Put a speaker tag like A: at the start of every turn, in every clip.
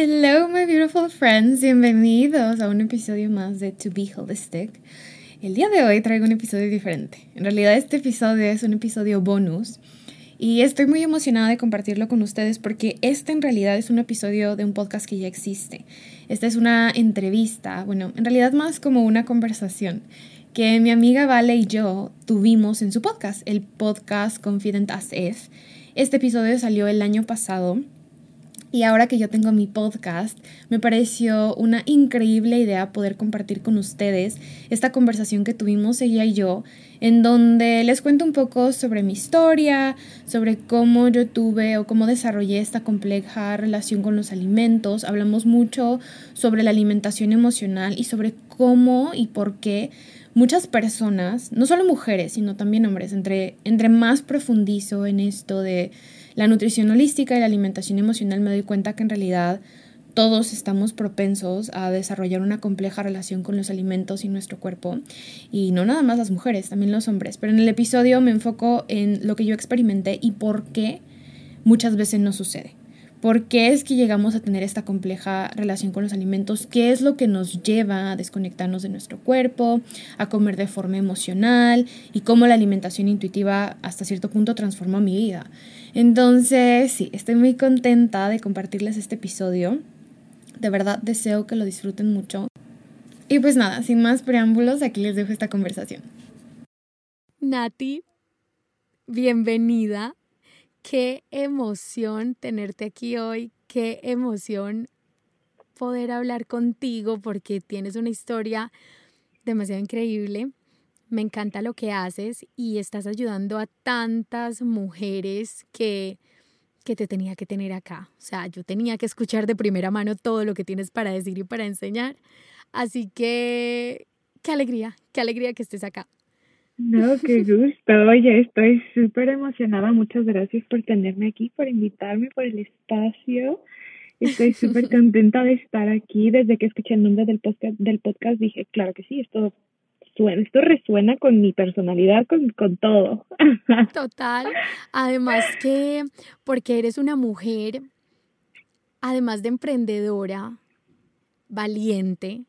A: Hello, my beautiful friends. Bienvenidos a un episodio más de To Be Holistic. El día de hoy traigo un episodio diferente. En realidad, este episodio es un episodio bonus y estoy muy emocionada de compartirlo con ustedes porque este en realidad es un episodio de un podcast que ya existe. Esta es una entrevista, bueno, en realidad más como una conversación que mi amiga Vale y yo tuvimos en su podcast, el podcast Confident as If. Este episodio salió el año pasado y ahora que yo tengo mi podcast, me pareció una increíble idea poder compartir con ustedes esta conversación que tuvimos ella y yo, en donde les cuento un poco sobre mi historia, sobre cómo yo tuve o cómo desarrollé esta compleja relación con los alimentos. Hablamos mucho sobre la alimentación emocional y sobre cómo y por qué muchas personas, no solo mujeres, sino también hombres, entre, entre más profundizo en esto de la nutrición holística y la alimentación emocional me doy cuenta que en realidad todos estamos propensos a desarrollar una compleja relación con los alimentos y nuestro cuerpo. Y no nada más las mujeres, también los hombres. Pero en el episodio me enfoco en lo que yo experimenté y por qué muchas veces no sucede. ¿Por qué es que llegamos a tener esta compleja relación con los alimentos? ¿Qué es lo que nos lleva a desconectarnos de nuestro cuerpo, a comer de forma emocional y cómo la alimentación intuitiva hasta cierto punto transformó mi vida? Entonces, sí, estoy muy contenta de compartirles este episodio. De verdad deseo que lo disfruten mucho. Y pues nada, sin más preámbulos, aquí les dejo esta conversación. Nati, bienvenida Qué emoción tenerte aquí hoy, qué emoción poder hablar contigo porque tienes una historia demasiado increíble. Me encanta lo que haces y estás ayudando a tantas mujeres que, que te tenía que tener acá. O sea, yo tenía que escuchar de primera mano todo lo que tienes para decir y para enseñar. Así que, qué alegría, qué alegría que estés acá.
B: No, qué gusto. Oye, estoy súper emocionada. Muchas gracias por tenerme aquí, por invitarme, por el espacio. Estoy súper contenta de estar aquí. Desde que escuché el nombre del podcast, del podcast dije, claro que sí, esto suena, esto resuena con mi personalidad, con, con todo.
A: Total. Además que, porque eres una mujer, además de emprendedora, valiente,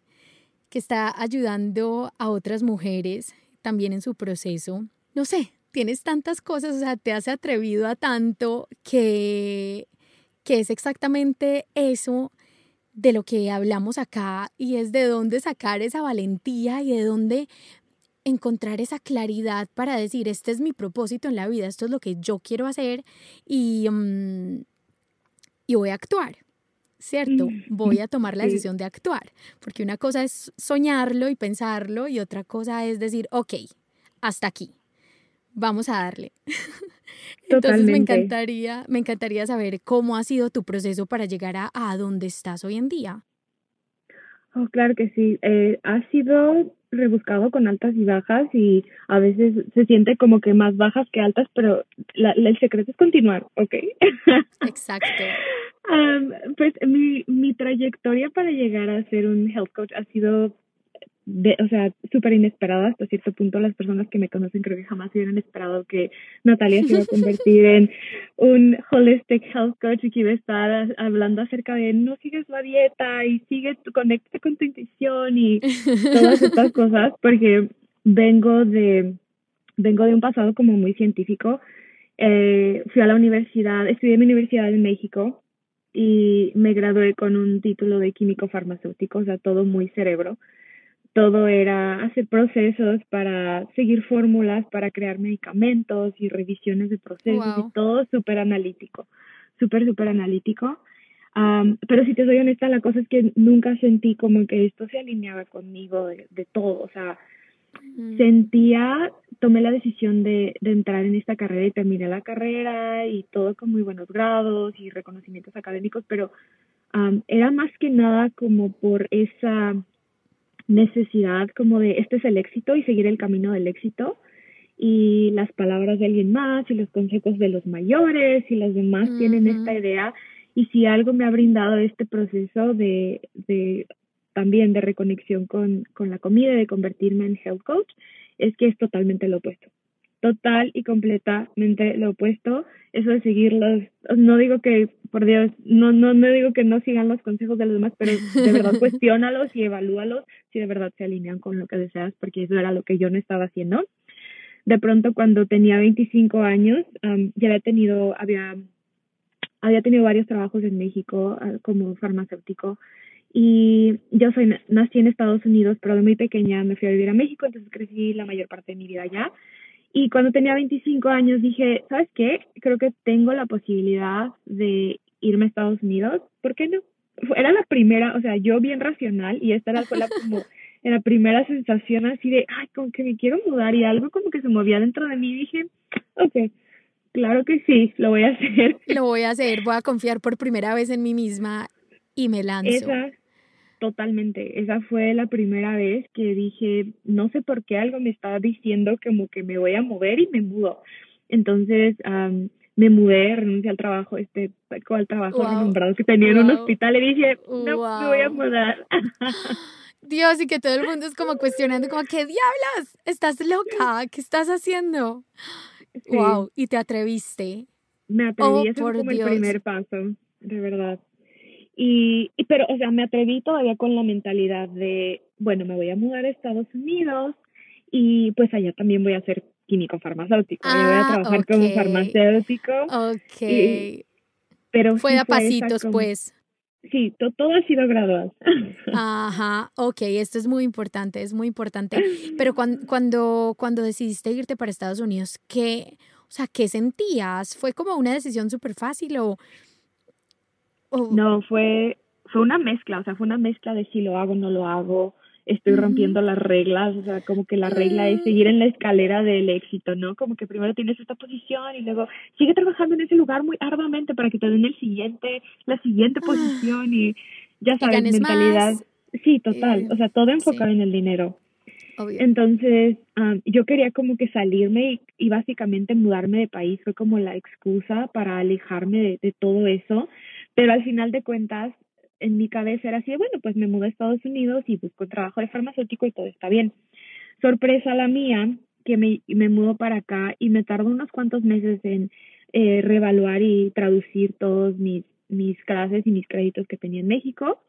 A: que está ayudando a otras mujeres también en su proceso. No sé, tienes tantas cosas, o sea, te has atrevido a tanto que, que es exactamente eso de lo que hablamos acá y es de dónde sacar esa valentía y de dónde encontrar esa claridad para decir, este es mi propósito en la vida, esto es lo que yo quiero hacer y, mm, y voy a actuar. ¿Cierto? Mm, Voy a tomar la decisión de actuar, porque una cosa es soñarlo y pensarlo y otra cosa es decir, ok, hasta aquí, vamos a darle. Entonces me encantaría, me encantaría saber cómo ha sido tu proceso para llegar a, a donde estás hoy en día.
B: Oh, claro que sí. Eh, ha sido rebuscado con altas y bajas y a veces se siente como que más bajas que altas, pero la, el secreto es continuar, ¿ok?
A: Exacto.
B: Pues mi, mi trayectoria para llegar a ser un health coach ha sido de, o sea, súper inesperada hasta cierto punto. Las personas que me conocen creo que jamás hubieran esperado que Natalia se iba a convertir en un holistic health coach y que iba a estar hablando acerca de no sigues la dieta y sigue tu, conecta con tu intuición y todas estas cosas, porque vengo de, vengo de un pasado como muy científico eh, fui a la universidad, estudié en mi universidad en México y me gradué con un título de químico farmacéutico, o sea, todo muy cerebro. Todo era hacer procesos para seguir fórmulas, para crear medicamentos y revisiones de procesos y todo súper analítico, súper, súper analítico. pero si te soy honesta, la cosa es que nunca sentí como que esto se alineaba conmigo de, de todo, o sea, sentía, tomé la decisión de, de entrar en esta carrera y terminé la carrera y todo con muy buenos grados y reconocimientos académicos, pero era más que nada como por esa necesidad como de este es el éxito y seguir el camino del éxito y las palabras de alguien más y los consejos de los mayores y los demás tienen esta idea y si algo me ha brindado este proceso de, de también de reconexión con, con la comida y de convertirme en health coach, es que es totalmente lo opuesto. Total y completamente lo opuesto. Eso de seguirlos, no digo que, por Dios, no, no, no digo que no sigan los consejos de los demás, pero de verdad cuestiónalos y evalúalos si de verdad se alinean con lo que deseas, porque eso era lo que yo no estaba haciendo. De pronto, cuando tenía 25 años, ya había tenido, había, había tenido varios trabajos en México ah, como farmacéutico y yo soy, nací en Estados Unidos, pero de muy pequeña me fui a vivir a México, entonces crecí la mayor parte de mi vida allá. Y cuando tenía 25 años dije, ¿sabes qué? Creo que tengo la posibilidad de irme a Estados Unidos. ¿Por qué no? Era la primera, o sea, yo bien racional y esta era la, como la primera sensación así de, ay, como que me quiero mudar y algo como que se movía dentro de mí dije, ok, claro que sí, lo voy a hacer.
C: Lo voy a hacer, voy a confiar por primera vez en mí misma y me lanzo.
B: Esa, Totalmente, esa fue la primera vez que dije, no sé por qué algo me estaba diciendo como que me voy a mover y me mudo. Entonces me mudé, renuncié al trabajo, este, al trabajo renombrado que tenía en un hospital y dije, no, me voy a mudar.
C: Dios, y que todo el mundo es como cuestionando, como, ¿qué diablos? ¿Estás loca? ¿Qué estás haciendo? Wow, y te atreviste.
B: Me atreví, oh, ese fue como el primer paso, de verdad. Y, pero, o sea, me atreví todavía con la mentalidad de, bueno, me voy a mudar a Estados Unidos y pues allá también voy a ser químico farmacéutico. voy a ah, trabajar como farmacéutico.
C: Ok. pero fue a pasitos, pues.
B: Sí, todo ha sido gradual.
C: Ajá, ok, esto es muy importante, es muy importante. Pero cuando, cuando, cuando decidiste irte para Estados Unidos, ¿qué, o sea, qué sentías? ¿Fue como una decisión súper fácil o
B: Oh. No, fue, fue una mezcla, o sea, fue una mezcla de si lo hago o no lo hago, estoy rompiendo las reglas, o sea, como que la regla es seguir en la escalera del éxito, ¿no? Como que primero tienes esta posición y luego sigue trabajando en ese lugar muy arduamente para que te den el siguiente, la siguiente ah. posición y ya sabes, mentalidad. Sí, total, o sea, todo enfocado en el dinero. Entonces, yo quería como que salirme y, y, básicamente mudarme de país fue como la excusa para alejarme de, de todo eso pero al final de cuentas, en mi cabeza era así, bueno, pues me mudo a Estados Unidos y busco trabajo de farmacéutico y todo está bien. Sorpresa la mía, que me, me mudo para acá y me tardo unos cuantos meses en eh, reevaluar y traducir todos mis, mis clases y mis créditos que tenía en México.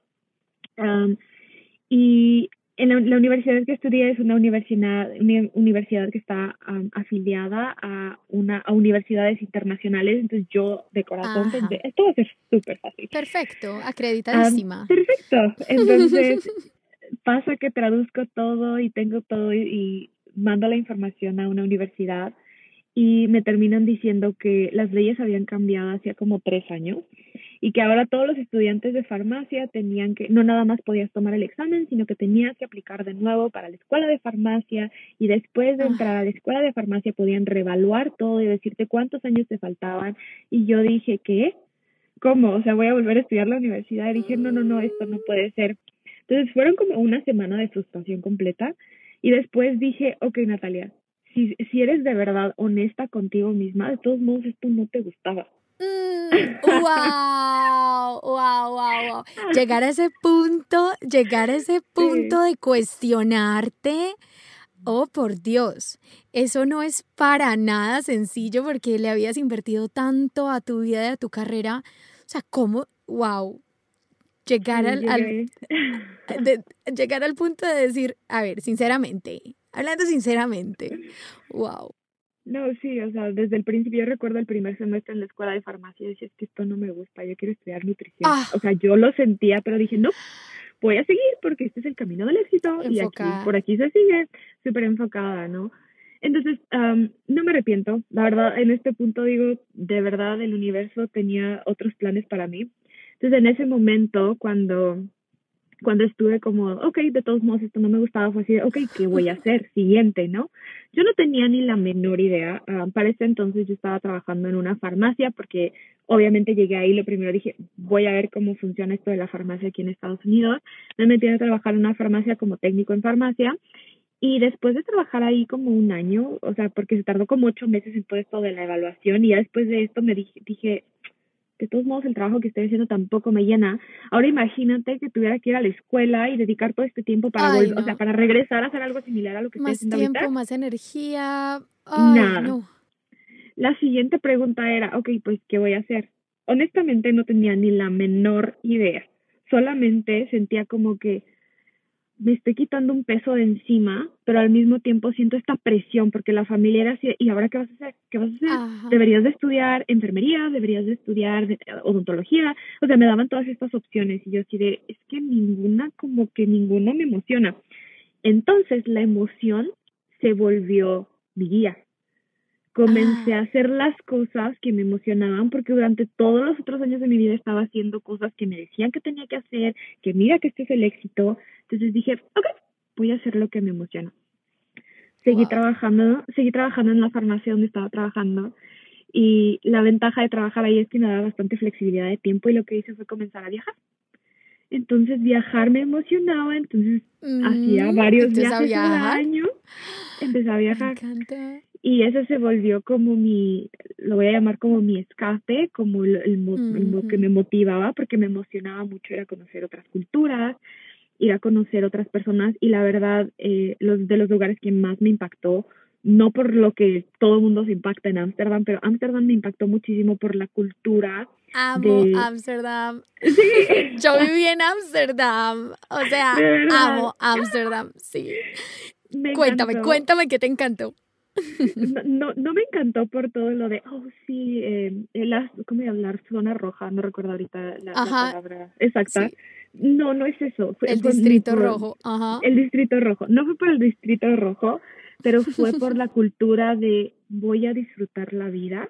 B: y en la, universidad que estudié es una universidad, una universidad que está afiliada a una a universidades internacionales, entonces yo de corazón pensé, esto va a ser súper fácil.
C: Perfecto, acreditadísima.
B: perfecto, entonces pasa que traduzco todo y tengo todo y mando la información a una universidad y me terminan diciendo que las leyes habían cambiado hacía como tres años y que ahora todos los estudiantes de farmacia tenían que, no nada más podías tomar el examen, sino que tenías que aplicar de nuevo para la escuela de farmacia y después de entrar a la escuela de farmacia podían reevaluar todo y decirte cuántos años te faltaban y yo dije, ¿qué? ¿Cómo? O sea, voy a volver a estudiar la universidad y dije, no, no, no, esto no puede ser. Entonces fueron como una semana de frustración completa y después dije, ok, Natalia, si, si eres de verdad honesta contigo misma, de todos modos esto no te gustaba.
C: Mm, wow, wow, wow, Llegar a ese punto, llegar a ese punto de cuestionarte. Oh, por Dios, eso no es para nada sencillo porque le habías invertido tanto a tu vida y a tu carrera. O sea, ¿cómo? Wow. Llegar al, llegar al punto de decir, a ver, sinceramente, hablando sinceramente, wow.
B: No, sí, o sea, desde el principio yo recuerdo el primer semestre en la escuela de farmacia y decía, es que esto no me gusta, yo quiero estudiar nutrición.
C: Ah.
B: O sea, yo lo sentía, pero dije, no, voy a seguir porque este es el camino del éxito y aquí, por aquí se sigue, súper enfocada, ¿no? Entonces, am, no me arrepiento, la verdad, en este punto digo, de verdad el universo tenía otros planes para mí. Entonces, en ese momento, cuando cuando estuve como, ok, de todos modos esto no me gustaba, fue así, de, ok, ¿qué voy a hacer? Siguiente, ¿no? Yo no tenía ni la menor idea. ah, para ese entonces yo estaba trabajando en una farmacia porque obviamente llegué ahí, lo primero dije, voy a ver cómo funciona esto de la farmacia aquí en Estados Unidos. Me metí a trabajar en una farmacia como técnico en farmacia y después de trabajar ahí como un año, o sea, porque se tardó como ocho meses en todo esto de la evaluación y ya después de esto me dije, dije de todos modos el trabajo que estoy haciendo tampoco me llena. Ahora imagínate que tuviera que ir a la escuela y dedicar todo este tiempo para
C: Ay,
B: volver, o sea,
C: no.
B: para regresar a hacer algo similar a lo que estoy
C: Más
B: haciendo
C: tiempo,
B: ahorita.
C: más energía. Ay,
B: Nada.
C: no.
B: La siguiente pregunta era, ok, pues, ¿qué voy a hacer? Honestamente no tenía ni la menor idea. Solamente sentía como que me estoy quitando un peso de encima, pero al mismo tiempo siento esta presión porque la familia era así, ¿y ahora qué vas a hacer? ¿Qué vas a hacer?
C: Ajá.
B: Deberías de estudiar enfermería, deberías de estudiar de- odontología, o sea, me daban todas estas opciones y yo así de, es que ninguna, como que ninguna me emociona. Entonces la emoción se volvió mi guía. Comencé
C: Ah.
B: a hacer las cosas que me emocionaban porque durante todos los otros años de mi vida estaba haciendo cosas que me decían que tenía que hacer, que mira que este es el éxito. Entonces dije, ok, voy a hacer lo que me emociona. Seguí
C: Wow.
B: trabajando, seguí trabajando en la farmacia donde estaba trabajando y la ventaja de trabajar ahí es que me daba bastante flexibilidad de tiempo y lo que hice fue comenzar a viajar. Entonces viajar me emocionaba, entonces hacía
C: Mm,
B: varios viajes al año, empecé a
C: Me
B: viajar
C: encanta.
B: Y eso se volvió como mi, lo voy a llamar como mi escape, como el, el mo- que me motivaba porque me emocionaba mucho era conocer otras culturas, ir a conocer otras personas y la verdad eh, los de los lugares que más me impactó no por lo que todo el mundo se impacta en Ámsterdam, pero Ámsterdam me impactó muchísimo por la cultura.
C: Amo
B: de-
C: Ámsterdam.
B: Sí,
C: Yo viví en Ámsterdam. O sea, amo Ámsterdam. Sí.
B: me
C: Cuéntame,
B: encantó.
C: cuéntame qué te encantó.
B: no, no, no me encantó por todo lo de, oh, sí, eh, la, ¿cómo hablar? Zona roja, no recuerdo ahorita la, palabra exacta.
C: Sí.
B: No, no es eso. fue-
C: El
B: fue
C: distrito
B: por-
C: rojo. Ajá.
B: El distrito rojo. No fue por el distrito rojo, pero fue por la cultura de voy a disfrutar la vida.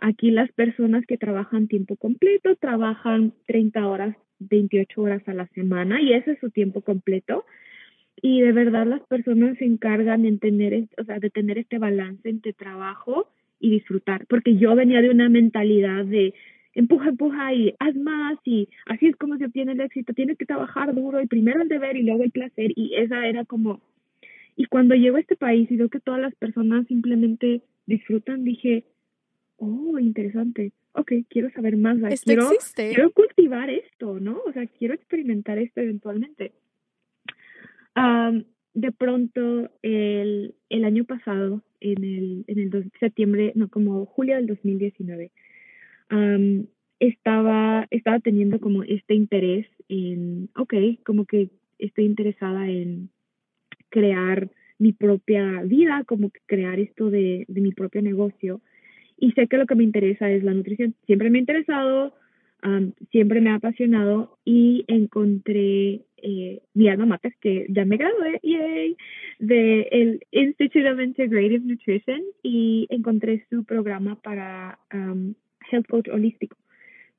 B: Aquí las personas que trabajan tiempo completo trabajan 30 horas, 28 horas a la semana y ese es su tiempo completo. Y de verdad las personas se encargan en tener, es- o sea, de tener este balance entre trabajo y disfrutar, porque yo venía de una mentalidad de empuja, empuja y haz más y así es como se obtiene el éxito, tienes que trabajar duro y primero el deber y luego el placer y esa era como y cuando llego a este país y veo que todas las personas simplemente disfrutan, dije, oh, interesante, ok, quiero saber más,
C: Esto
B: quiero,
C: existe.
B: quiero cultivar esto, ¿no? O sea, quiero experimentar esto eventualmente. Am, de pronto, el, el año pasado, en el, en el septiembre, no, como julio del 2019, am, estaba, estaba teniendo como este interés en, ok, como que estoy interesada en crear mi propia vida, como que crear esto de, de mi propio negocio. Y sé que lo que me interesa es la nutrición. Siempre me ha interesado, am, siempre me ha apasionado y encontré eh, mi alma mater, que ya me gradué, yay, de el Institute of Integrative Nutrition y encontré su programa para am, Health Coach Holístico,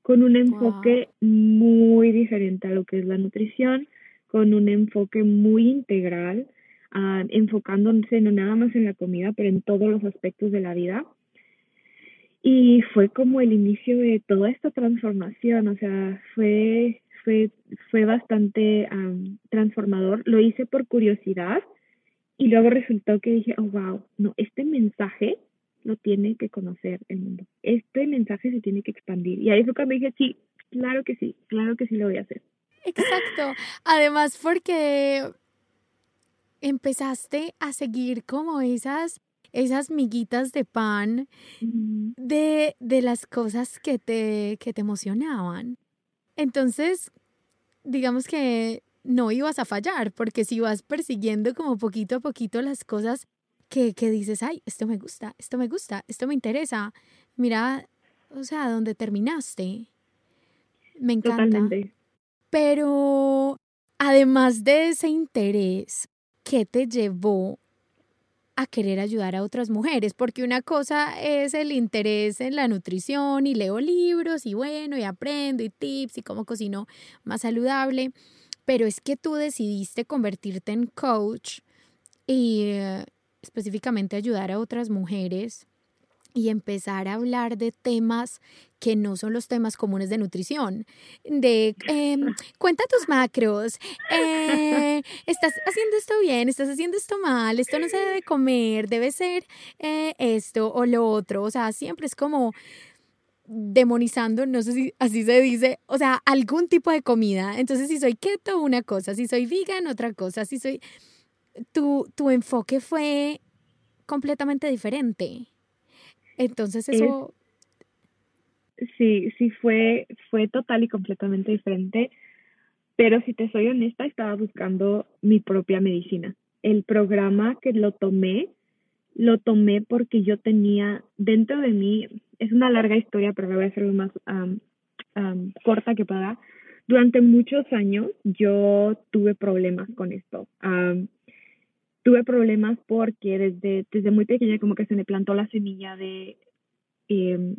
B: con un enfoque muy diferente a lo que es la nutrición, con un enfoque muy integral, ah, enfocándose no nada más en la comida, pero en todos los aspectos de la vida. Y fue como el inicio de toda esta transformación, o sea, fue, fue, fue bastante am, transformador. Lo hice por curiosidad y luego resultó que dije, oh, wow, no, este mensaje lo tiene que conocer el mundo. Este mensaje se tiene que expandir. Y ahí fue cuando dije, sí, claro que sí, claro que sí lo voy a hacer.
C: Exacto. Además, porque empezaste a seguir como esas, esas miguitas de pan de, de las cosas que te, que te emocionaban. Entonces, digamos que no ibas a fallar, porque si vas persiguiendo como poquito a poquito las cosas que, que dices, ay, esto me gusta, esto me gusta, esto me interesa. Mira, o sea, ¿dónde terminaste? Me encanta. Totalmente. Pero además de ese interés, ¿qué te llevó a querer ayudar a otras mujeres? Porque una cosa es el interés en la nutrición y leo libros y bueno, y aprendo y tips y cómo cocino más saludable, pero es que tú decidiste convertirte en coach y eh, específicamente ayudar a otras mujeres y empezar a hablar de temas que no son los temas comunes de nutrición, de em, cuenta tus macros, eh, estás haciendo esto bien, estás haciendo esto mal, esto no se debe comer, debe ser eh, esto o lo otro, o sea, siempre es como demonizando, no sé si así se dice, o sea, algún tipo de comida. Entonces, si soy keto, una cosa, si soy vegan, otra cosa, si soy... Tu, tu enfoque fue completamente diferente. Entonces eso...
B: sí, sí fue, fue total y completamente diferente, pero si te soy honesta, estaba buscando mi propia medicina. El programa que lo tomé, lo tomé porque yo tenía dentro de mí, es una larga historia, pero la voy a hacer lo más corta que pueda. Durante muchos años yo tuve problemas con esto tuve problemas porque desde, desde muy pequeña como que se me plantó la semilla de em,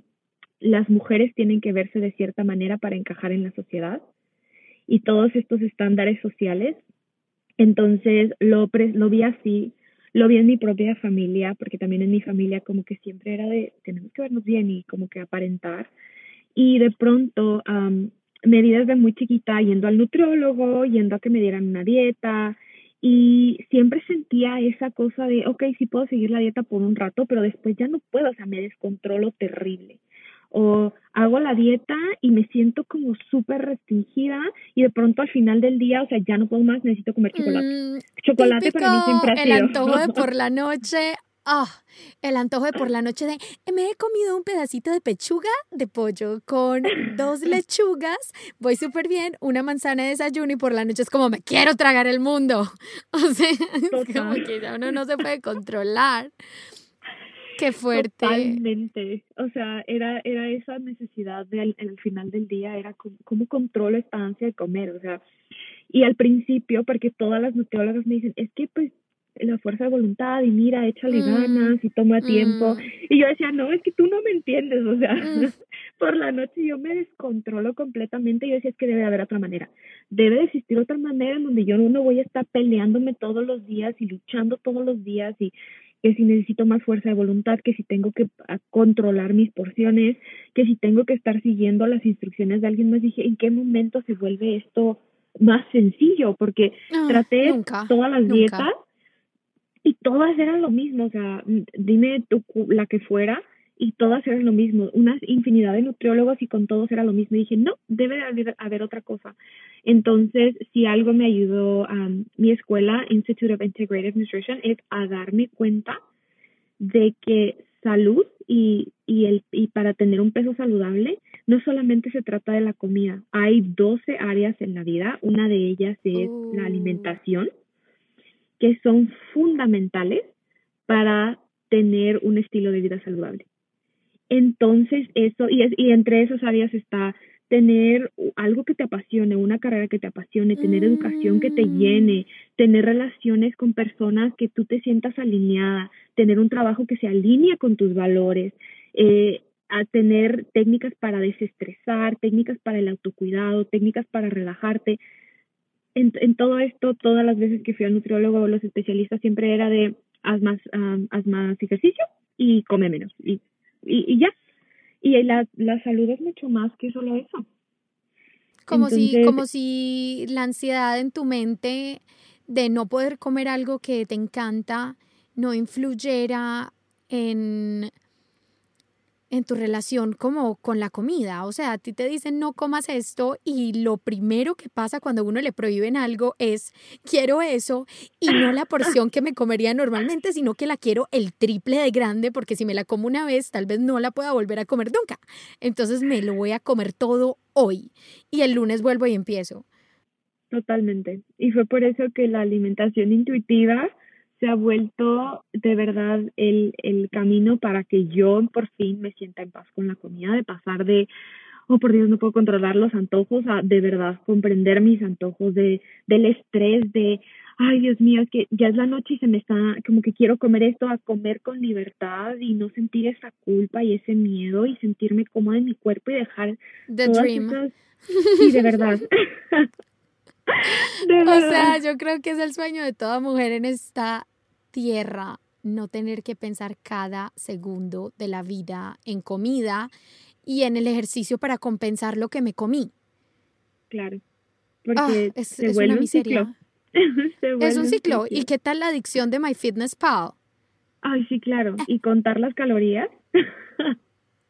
B: las mujeres tienen que verse de cierta manera para encajar en la sociedad y todos estos estándares sociales. Entonces lo, lo vi así, lo vi en mi propia familia, porque también en mi familia como que siempre era de tenemos que vernos bien y como que aparentar. Y de pronto me vi desde muy chiquita yendo al nutriólogo, yendo a que me dieran una dieta, y siempre sentía esa cosa de, ok, sí puedo seguir la dieta por un rato, pero después ya no puedo, o sea, me descontrolo terrible. O hago la dieta y me siento como súper restringida y de pronto al final del día, o sea, ya no puedo más, necesito comer chocolate. Mm, chocolate para mí siempre ha
C: sido. El antojo de por la noche, Ah, el antojo de por la noche de me he comido un pedacito de pechuga de pollo con dos lechugas, voy súper bien, una manzana de desayuno y por la noche es como me quiero tragar el mundo. O sea, es como que ya uno no se puede controlar. Qué fuerte.
B: Totalmente. O sea, era, era esa necesidad de al, final del día, era como, cómo controlo esta ansia de comer. O sea, y al principio, porque todas las nutriólogas me dicen, es que pues la fuerza de voluntad y mira, échale mm, ganas y toma tiempo. Mm. Y yo decía, no, es que tú no me entiendes, o sea, mm. por la noche yo me descontrolo completamente y yo decía, es que debe haber otra manera. Debe existir otra manera en donde yo no voy a estar peleándome todos los días y luchando todos los días y que si necesito más fuerza de voluntad, que si tengo que controlar mis porciones, que si tengo que estar siguiendo las instrucciones de alguien más. Dije, ¿en qué momento se vuelve esto más sencillo? Porque traté todas las dietas y todas eran lo mismo, o sea, dime la que fuera y todas eran lo mismo, una infinidad de nutriólogos y con todos era lo mismo. Y dije, no, debe haber, haber otra cosa. Entonces, si algo me ayudó mi escuela, Institute of Integrative Nutrition, es a darme cuenta de que salud y, y, el, y para tener un peso saludable no solamente se trata de la comida, hay 12 áreas en la vida, una de ellas es la oh. alimentación, que son fundamentales para tener un estilo de vida saludable. Entonces, eso, y, es, y entre esas áreas está tener algo que te apasione, una carrera que te apasione, tener educación que te llene, tener relaciones con personas que tú te sientas alineada, tener un trabajo que se alinea con tus valores, eh, a tener técnicas para desestresar, técnicas para el autocuidado, técnicas para relajarte en, en todo esto, todas las veces que fui al nutriólogo, los especialistas siempre era de haz más, haz más ejercicio y come menos. Y, y, ya. Y la, la salud es mucho más que solo eso.
C: Como, si, como si la ansiedad en tu mente de no poder comer algo que te encanta no influyera en en tu relación como con la comida. O sea, a ti te dicen no comas esto y lo primero que pasa cuando uno le prohíben algo es quiero eso y no la porción que me comería normalmente, sino que la quiero el triple de grande porque si me la como una vez tal vez no la pueda volver a comer nunca. Entonces me lo voy a comer todo hoy y el lunes vuelvo y empiezo.
B: Totalmente. Y fue por eso que la alimentación intuitiva se ha vuelto de verdad el, el camino para que yo por fin me sienta en paz con la comida, de pasar de, oh por Dios, no puedo controlar los antojos, a de verdad comprender mis antojos, de, del estrés, de, ay Dios mío, es que ya es la noche y se me está, como que quiero comer esto, a comer con libertad y no sentir esa culpa y ese miedo y sentirme cómoda en mi cuerpo y dejar
C: The dream.
B: Sí, de verdad.
C: O sea, yo creo que es el sueño de toda mujer en esta tierra, no tener que pensar cada segundo de la vida en comida y en el ejercicio para compensar lo que me comí.
B: Claro.
C: Ah,
B: Porque
C: es,
B: se
C: es
B: vuelve
C: una
B: un
C: miseria.
B: ciclo. Se
C: Es un ciclo. ¿Y qué tal la adicción de MyFitnessPal?
B: Ay, sí, claro. Y contar las calorías.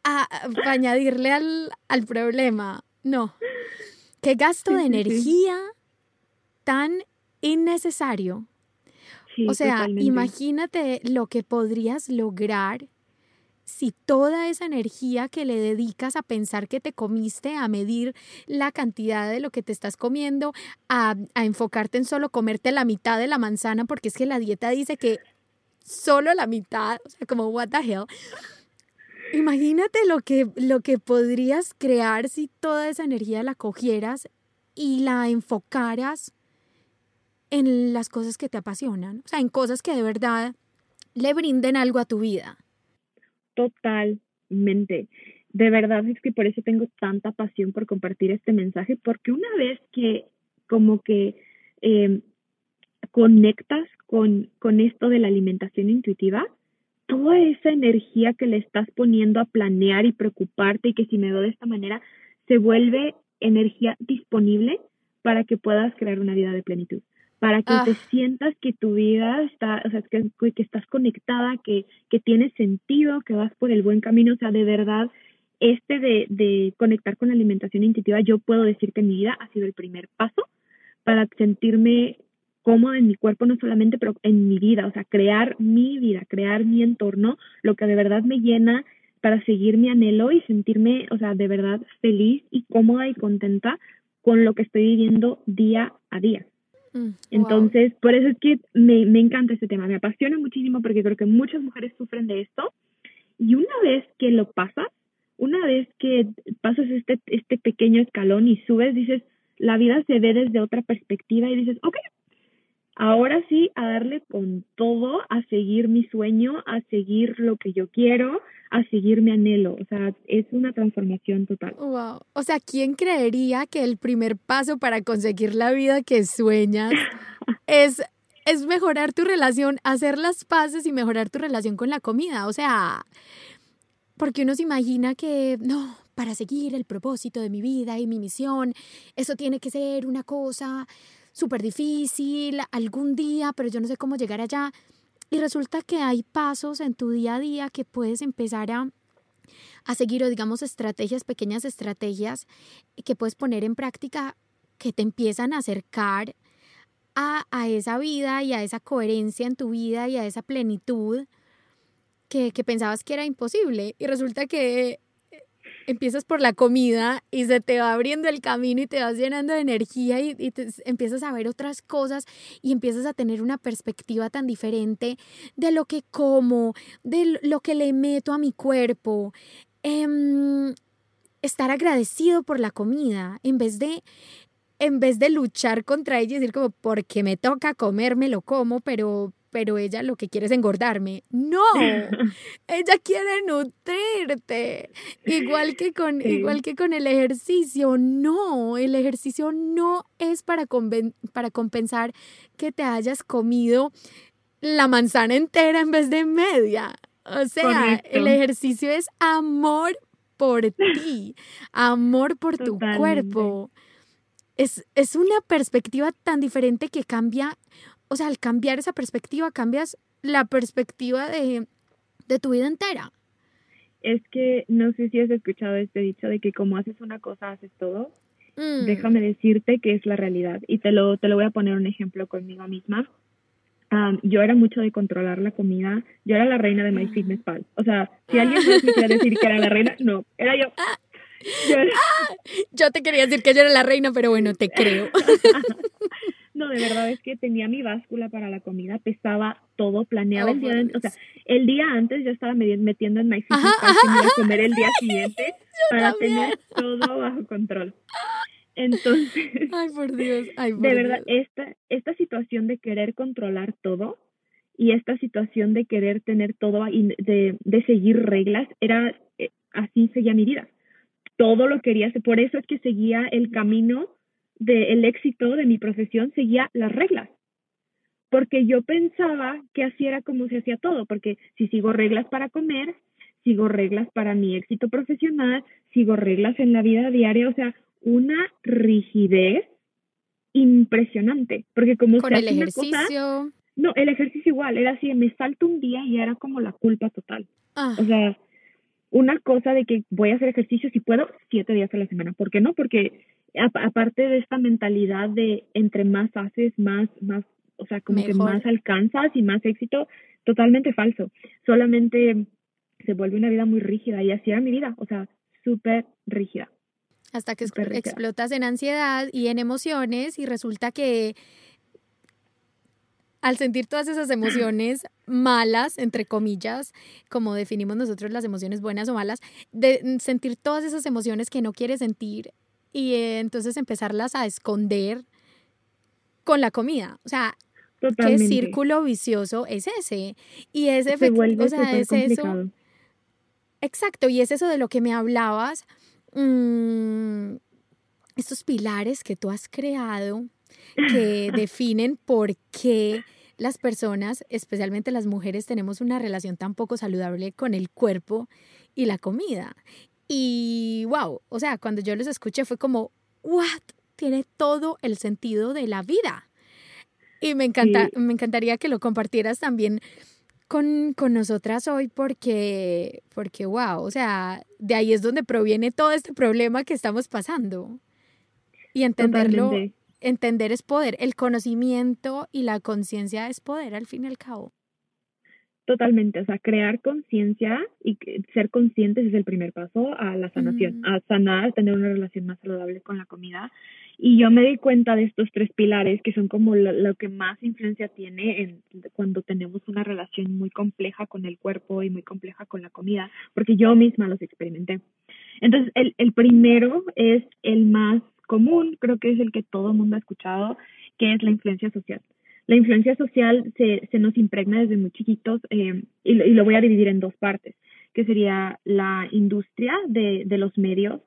C: Ah, para añadirle al, al problema. No. ¿Qué gasto de energía tan innecesario?
B: Sí,
C: O sea,
B: totalmente.
C: imagínate lo que podrías lograr si toda esa energía que le dedicas a pensar que te comiste, a medir la cantidad de lo que te estás comiendo, a, a enfocarte en solo comerte la mitad de la manzana, porque es que la dieta dice que solo la mitad, o sea, como what the hell. Imagínate lo que, lo que podrías crear si toda esa energía la cogieras y la enfocaras en las cosas que te apasionan, o sea, en cosas que de verdad le brinden algo a tu vida.
B: Totalmente. De verdad es que por eso tengo tanta pasión por compartir este mensaje, porque una vez que como que eh, conectas con, con esto de la alimentación intuitiva, toda esa energía que le estás poniendo a planear y preocuparte y que si me veo de esta manera, se vuelve energía disponible para que puedas crear una vida de plenitud, para que
C: Ah.
B: te sientas que tu vida está, o sea, que, que estás conectada, que, que tiene sentido, que vas por el buen camino, o sea, de verdad, este de, de conectar con la alimentación intuitiva, yo puedo decir que en mi vida ha sido el primer paso para sentirme cómoda en mi cuerpo, no solamente, pero en mi vida, o sea, crear mi vida, crear mi entorno, lo que de verdad me llena para seguir mi anhelo y sentirme, o sea, de verdad feliz y cómoda y contenta con lo que estoy viviendo día a día.
C: Mm.
B: Entonces, por eso es que me, me encanta este tema, me apasiona muchísimo porque creo que muchas mujeres sufren de esto y una vez que lo pasas, una vez que pasas este, este pequeño escalón y subes, dices, la vida se ve desde otra perspectiva y dices, ok, ahora sí, a darle con todo, a seguir mi sueño, a seguir lo que yo quiero, a seguir mi anhelo. O sea, es una transformación total.
C: Wow. O sea, ¿quién creería que el primer paso para conseguir la vida que sueñas es, es mejorar tu relación, hacer las paces y mejorar tu relación con la comida? O sea, porque uno se imagina que no, para seguir el propósito de mi vida y mi misión, eso tiene que ser una cosa súper difícil algún día, pero yo no sé cómo llegar allá. Y resulta que hay pasos en tu día a día que puedes empezar a, a seguir o digamos estrategias, pequeñas estrategias que puedes poner en práctica que te empiezan a acercar a, a esa vida y a esa coherencia en tu vida y a esa plenitud que, que pensabas que era imposible. Y resulta que empiezas por la comida y se te va abriendo el camino y te vas llenando de energía y, te, empiezas a ver otras cosas y empiezas a tener una perspectiva tan diferente de lo que como, de lo que le meto a mi cuerpo. Eh, estar agradecido por la comida en vez de en vez de luchar contra ella y decir como porque me toca comerme lo como pero pero ella lo que quiere es engordarme. No, ella quiere nutrirte. Igual que con,
B: Sí.
C: igual que con el ejercicio. No, el ejercicio no es para, conven- para compensar que te hayas comido la manzana entera en vez de media. O sea, el ejercicio es amor por ti, amor por tu cuerpo. Es, es una perspectiva tan diferente que cambia, o sea, al cambiar esa perspectiva, cambias la perspectiva de, de tu vida entera.
B: Es que no sé si has escuchado este dicho de que como haces una cosa, haces todo.
C: Mm,
B: Déjame decirte que es la realidad. Y te lo, te lo voy a poner un ejemplo conmigo misma. Yo era mucho de controlar la comida. Yo era la reina de MyFitnessPal. O sea, si alguien me quiere decir que era la reina, no, era yo. Yo era-
C: Yo te quería decir que yo era la reina, pero bueno, te creo.
B: No, de verdad es que tenía mi báscula para la comida, pesaba todo, planeaba oh, el día, o sea, el día antes yo estaba metiendo en MyFitness para comer el día siguiente para tener todo bajo control. Entonces,
C: ay por Dios, ay
B: de verdad esta esta situación de querer controlar todo y esta situación de querer tener todo y de, de seguir reglas era eh, así seguía mi vida. Todo lo quería hacer, por eso es que seguía el camino del éxito de mi profesión, seguía las reglas. Porque yo pensaba que así era como se hacía todo, porque si sigo reglas para comer, sigo reglas para mi éxito profesional, sigo reglas en la vida diaria, o sea, una rigidez impresionante, porque como
C: con el ejercicio
B: no, el ejercicio igual, era así, me salto un día y era como la culpa total.
C: Ah.
B: O sea, una cosa de que voy a hacer ejercicio si puedo siete días a la semana. ¿Por qué no? Porque aparte de esta mentalidad de entre más haces, más, más, o sea, como que más alcanzas y más éxito, totalmente falso. Solamente se vuelve una vida muy rígida y así era mi vida, o sea, súper rígida.
C: Hasta que explotas en ansiedad y en emociones y resulta que al sentir todas esas emociones malas, entre comillas, como definimos nosotros las emociones buenas o malas, de sentir todas esas emociones que no quieres sentir y entonces empezarlas a esconder con la comida. O sea, ¿qué círculo vicioso es ese? Y ese
B: efecto, o sea, es eso.
C: Exacto, y es eso de lo que me hablabas. Mm, estos pilares que tú has creado que definen por qué las personas, especialmente las mujeres, tenemos una relación tan poco saludable con el cuerpo y la comida. Y wow, o sea, cuando yo los escuché fue como, what, tiene todo el sentido de la vida. Y me, encanta, me encantaría que lo compartieras también con, con, nosotras hoy porque, porque, wow, o sea, de ahí es donde proviene todo este problema que estamos pasando. Y entenderlo, entender es poder, el conocimiento y la conciencia es poder al fin y al cabo.
B: Totalmente, o sea, crear conciencia y ser conscientes es el primer paso a la sanación, a sanar, tener una relación más saludable con la comida. Y yo me di cuenta de estos tres pilares que son como lo, que más influencia tiene en cuando tenemos una relación muy compleja con el cuerpo y muy compleja con la comida, porque yo misma los experimenté. Entonces, el, el primero es el más común, creo que es el que todo el mundo ha escuchado, que es la influencia social. La influencia social se, se nos impregna desde muy chiquitos eh, y, lo voy a dividir en dos partes, que sería la industria de, de los medios.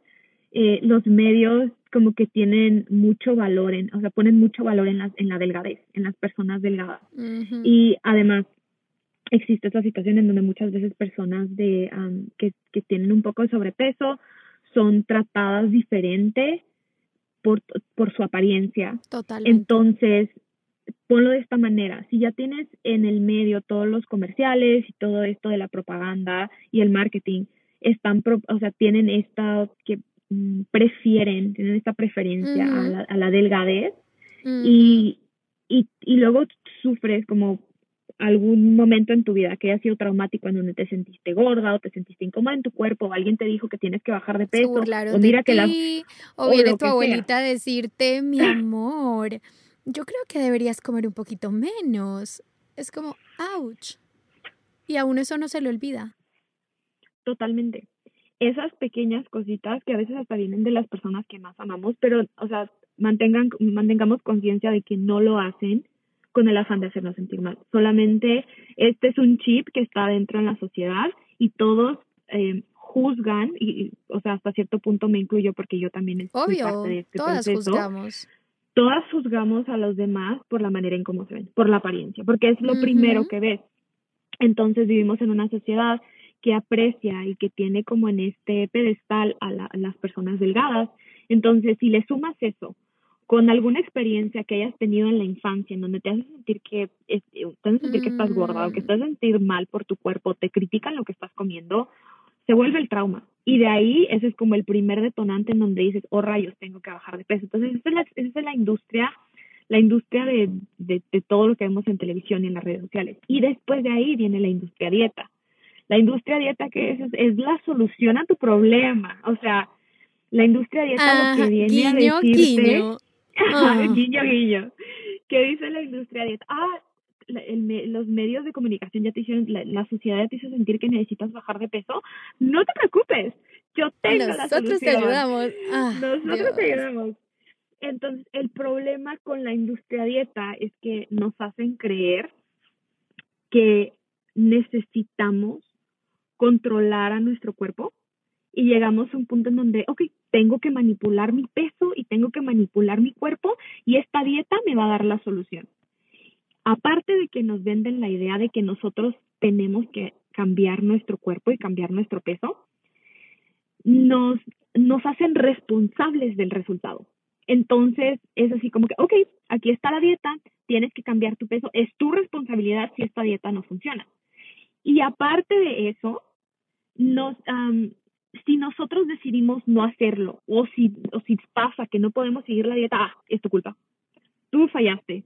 B: Eh, los medios como que tienen mucho valor, en, o sea, ponen mucho valor en, las, en la delgadez, en las personas delgadas. Y además, existe esta situación en donde muchas veces personas de, que, que tienen un poco de sobrepeso son tratadas diferente por, por su apariencia.
C: Totalmente.
B: Entonces, ponlo de esta manera, si ya tienes en el medio todos los comerciales y todo esto de la propaganda y el marketing, están, o sea, tienen esta que mm, prefieren, tienen esta preferencia a, la, a, la, delgadez y, y, y luego sufres como algún momento en tu vida que haya sido traumático en donde te sentiste gorda o te sentiste incómoda en tu cuerpo o alguien te dijo que tienes que bajar de peso
C: o mira que la o, viene tu abuelita a decirte mi amor yo creo que deberías comer un poquito menos. Es como ouch. Y aún eso no se le olvida.
B: Totalmente. Esas pequeñas cositas que a veces hasta vienen de las personas que más amamos pero o sea mantengan mantengamos conciencia de que no lo hacen con el afán de hacernos sentir mal. Solamente este es un chip que está dentro de la sociedad y todos eh, juzgan, y, o sea, hasta cierto punto me incluyo porque yo también
C: estoy parte de este todas juzgamos.
B: Todas juzgamos a los demás por la manera en cómo se ven, por la apariencia, porque es lo primero que ves. Entonces vivimos en una sociedad que aprecia y que tiene como en este pedestal a, a las personas delgadas. Entonces, si le sumas eso con alguna experiencia que hayas tenido en la infancia en donde te hace sentir que te hace sentir que estás gorda o que mm. te hace sentir mal por tu cuerpo, te critican lo que estás comiendo, se vuelve el trauma. Y de ahí ese es como el primer detonante en donde dices, oh rayos, tengo que bajar de peso. Entonces, esa es la, esa es la industria, la industria de, de, todo lo que vemos en televisión y en las redes sociales. Y después de ahí viene la industria dieta. La industria dieta que es, es la solución a tu problema. O sea, la industria dieta lo que viene a decirte Ah. guiño, guiño. ¿Qué dice la industria dieta? Ah, los medios de comunicación ya te hicieron, la, sociedad ya te hizo sentir que necesitas bajar de peso. No te preocupes, yo tengo la solución.
C: Nosotros te ayudamos.
B: Ah, Nosotros te ayudamos. Entonces, el problema con la industria dieta es que nos hacen creer que necesitamos controlar a nuestro cuerpo y llegamos a un punto en donde, ok, tengo que manipular mi peso y tengo que manipular mi cuerpo y esta dieta me va a dar la solución. Aparte de que nos venden la idea de que nosotros tenemos que cambiar nuestro cuerpo y cambiar nuestro peso, nos, nos hacen responsables del resultado. Entonces es así como que, ok, aquí está la dieta, tienes que cambiar tu peso, es tu responsabilidad si esta dieta no funciona. Y aparte de eso, nos, si nosotros decidimos no hacerlo o si, o si pasa que no podemos seguir la dieta, ah, es tu culpa. Tú fallaste.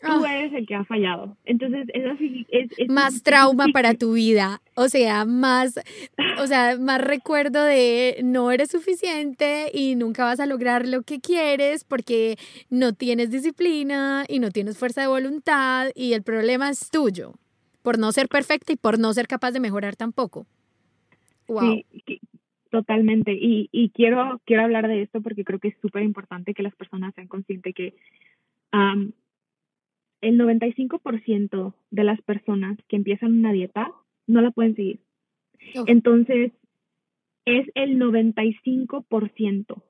B: Tú ah. eres el que ha fallado. Entonces, es así. Es,
C: más trauma para tu vida. O sea, más, o sea, más recuerdo de no eres suficiente y nunca vas a lograr lo que quieres porque no tienes disciplina y no tienes fuerza de voluntad y el problema es tuyo por no ser perfecta y por no ser capaz de mejorar tampoco.
B: Wow. Sí, totalmente. Y, y quiero, quiero hablar de esto porque creo que es súper importante que las personas sean conscientes que el 95% de las personas que empiezan una dieta no la pueden seguir. Entonces, es el 95%.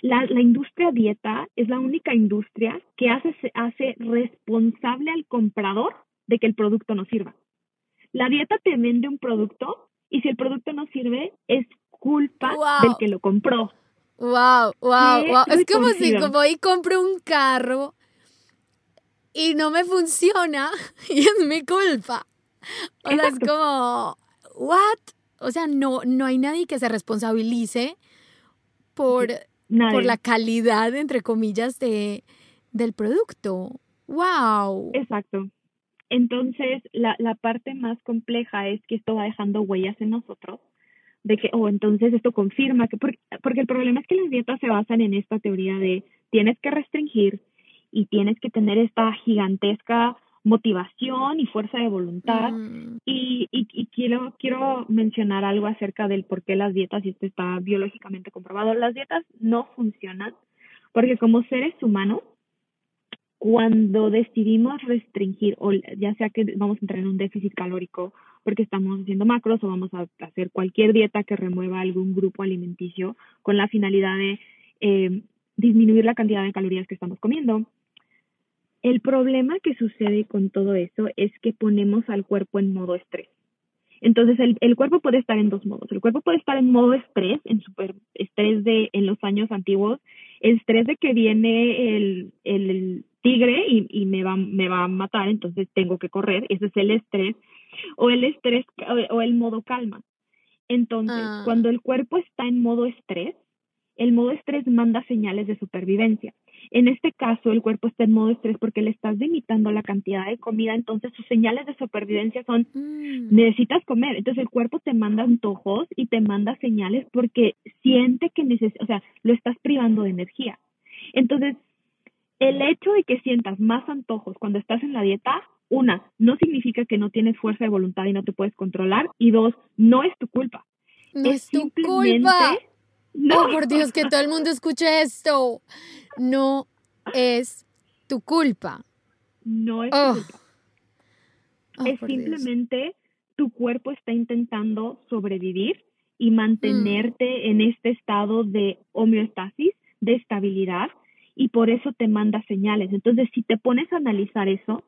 B: La, la, industria dieta es la única industria que hace, hace responsable al comprador de que el producto no sirva. La dieta te vende un producto y si el producto no sirve, es culpa del que lo compró.
C: Wow, wow, wow. Es como si como hoy compro un carro y no me funciona y es mi culpa. O sea, es como, ¿what? O sea, no, no hay nadie que se responsabilice por, por la calidad, entre comillas, de, del producto. ¡Wow!
B: Exacto. Entonces, la, la parte más compleja es que esto va dejando huellas en nosotros de que, oh, entonces esto confirma que, porque, porque el problema es que las dietas se basan en esta teoría de tienes que restringir, y tienes que tener esta gigantesca motivación y fuerza de voluntad. Mm. Y, y, quiero, quiero mencionar algo acerca del por qué las dietas, y esto está biológicamente comprobado, las dietas no funcionan porque como seres humanos, cuando decidimos restringir, o ya sea que vamos a entrar en un déficit calórico porque estamos haciendo macros o vamos a hacer cualquier dieta que remueva algún grupo alimenticio con la finalidad de eh, disminuir la cantidad de calorías que estamos comiendo, el problema que sucede con todo eso es que ponemos al cuerpo en modo estrés. Entonces, el, el, cuerpo puede estar en dos modos. El cuerpo puede estar en modo estrés, en super estrés de en los años antiguos, el estrés de que viene el, el, tigre y, y, me, va, me va a matar, entonces tengo que correr. Ese es el estrés. O el estrés o el modo calma. Entonces, ah. cuando el cuerpo está en modo estrés, el modo estrés manda señales de supervivencia. En este caso, el cuerpo está en modo estrés porque le estás limitando la cantidad de comida, entonces sus señales de supervivencia son mm. necesitas comer. Entonces el cuerpo te manda antojos y te manda señales porque siente que necesitas, o sea, lo estás privando de energía. Entonces, el hecho de que sientas más antojos cuando estás en la dieta, una, no significa que no tienes fuerza de voluntad y no te puedes controlar, y dos, no es tu culpa.
C: No es, tu culpa. No, por Dios, que todo el mundo escuche esto. No es tu culpa.
B: No es tu oh. culpa. Oh, es simplemente tu cuerpo está intentando sobrevivir y mantenerte mm. en este estado de homeostasis, de estabilidad, y por eso te manda señales. Entonces, si te pones a analizar eso,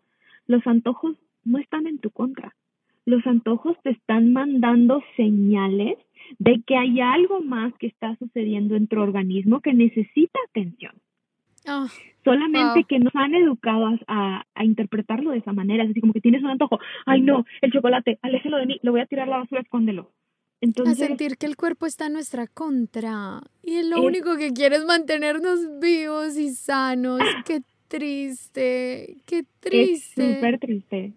B: los antojos no están en tu contra. Los antojos te están mandando señales de que hay algo más que está sucediendo en tu organismo que necesita atención. Ah, Solamente que nos han educado a, a, interpretarlo de esa manera, así como que tienes un antojo, ay no, el chocolate, aléjelo de mí, lo voy a tirar a la basura, escóndelo.
C: Entonces, a sentir que el cuerpo está en nuestra contra y lo único que quiere es mantenernos vivos y sanos. Qué triste, qué triste.
B: Es súper triste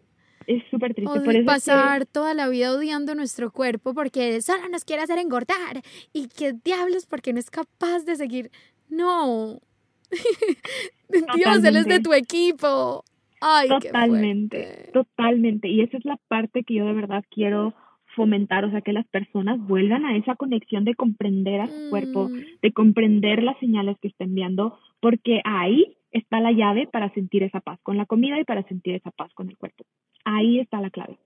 B: es súper triste.
C: por pasar toda la vida odiando nuestro cuerpo porque solo nos quiere hacer engordar y que diablos porque no es capaz de seguir. No, Dios, él es de tu equipo. Ay,
B: totalmente, totalmente. Y esa es la parte que yo de verdad quiero fomentar, o sea, que las personas vuelvan a esa conexión de comprender a su cuerpo, mm. de comprender las señales que está enviando, porque ahí está la llave para sentir esa paz con la comida y para sentir esa paz con el cuerpo. Ahí está la clave.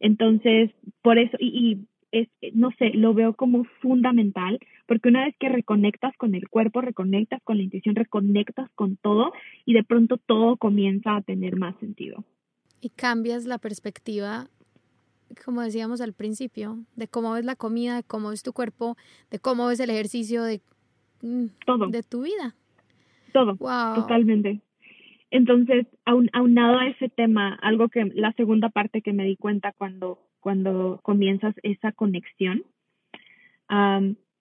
B: Entonces, por eso, y, es, no sé, lo veo como fundamental, porque una vez que reconectas con el cuerpo, reconectas con la intuición, reconectas con todo, y de pronto todo comienza a tener más sentido.
C: Y cambias la perspectiva como decíamos al principio, de cómo ves la comida, de cómo ves tu cuerpo, de cómo ves el ejercicio, de mm, todo. De tu vida.
B: Todo. Totalmente. Entonces, aunado a ese tema, algo que la segunda parte que me di cuenta cuando, cuando comienzas esa conexión,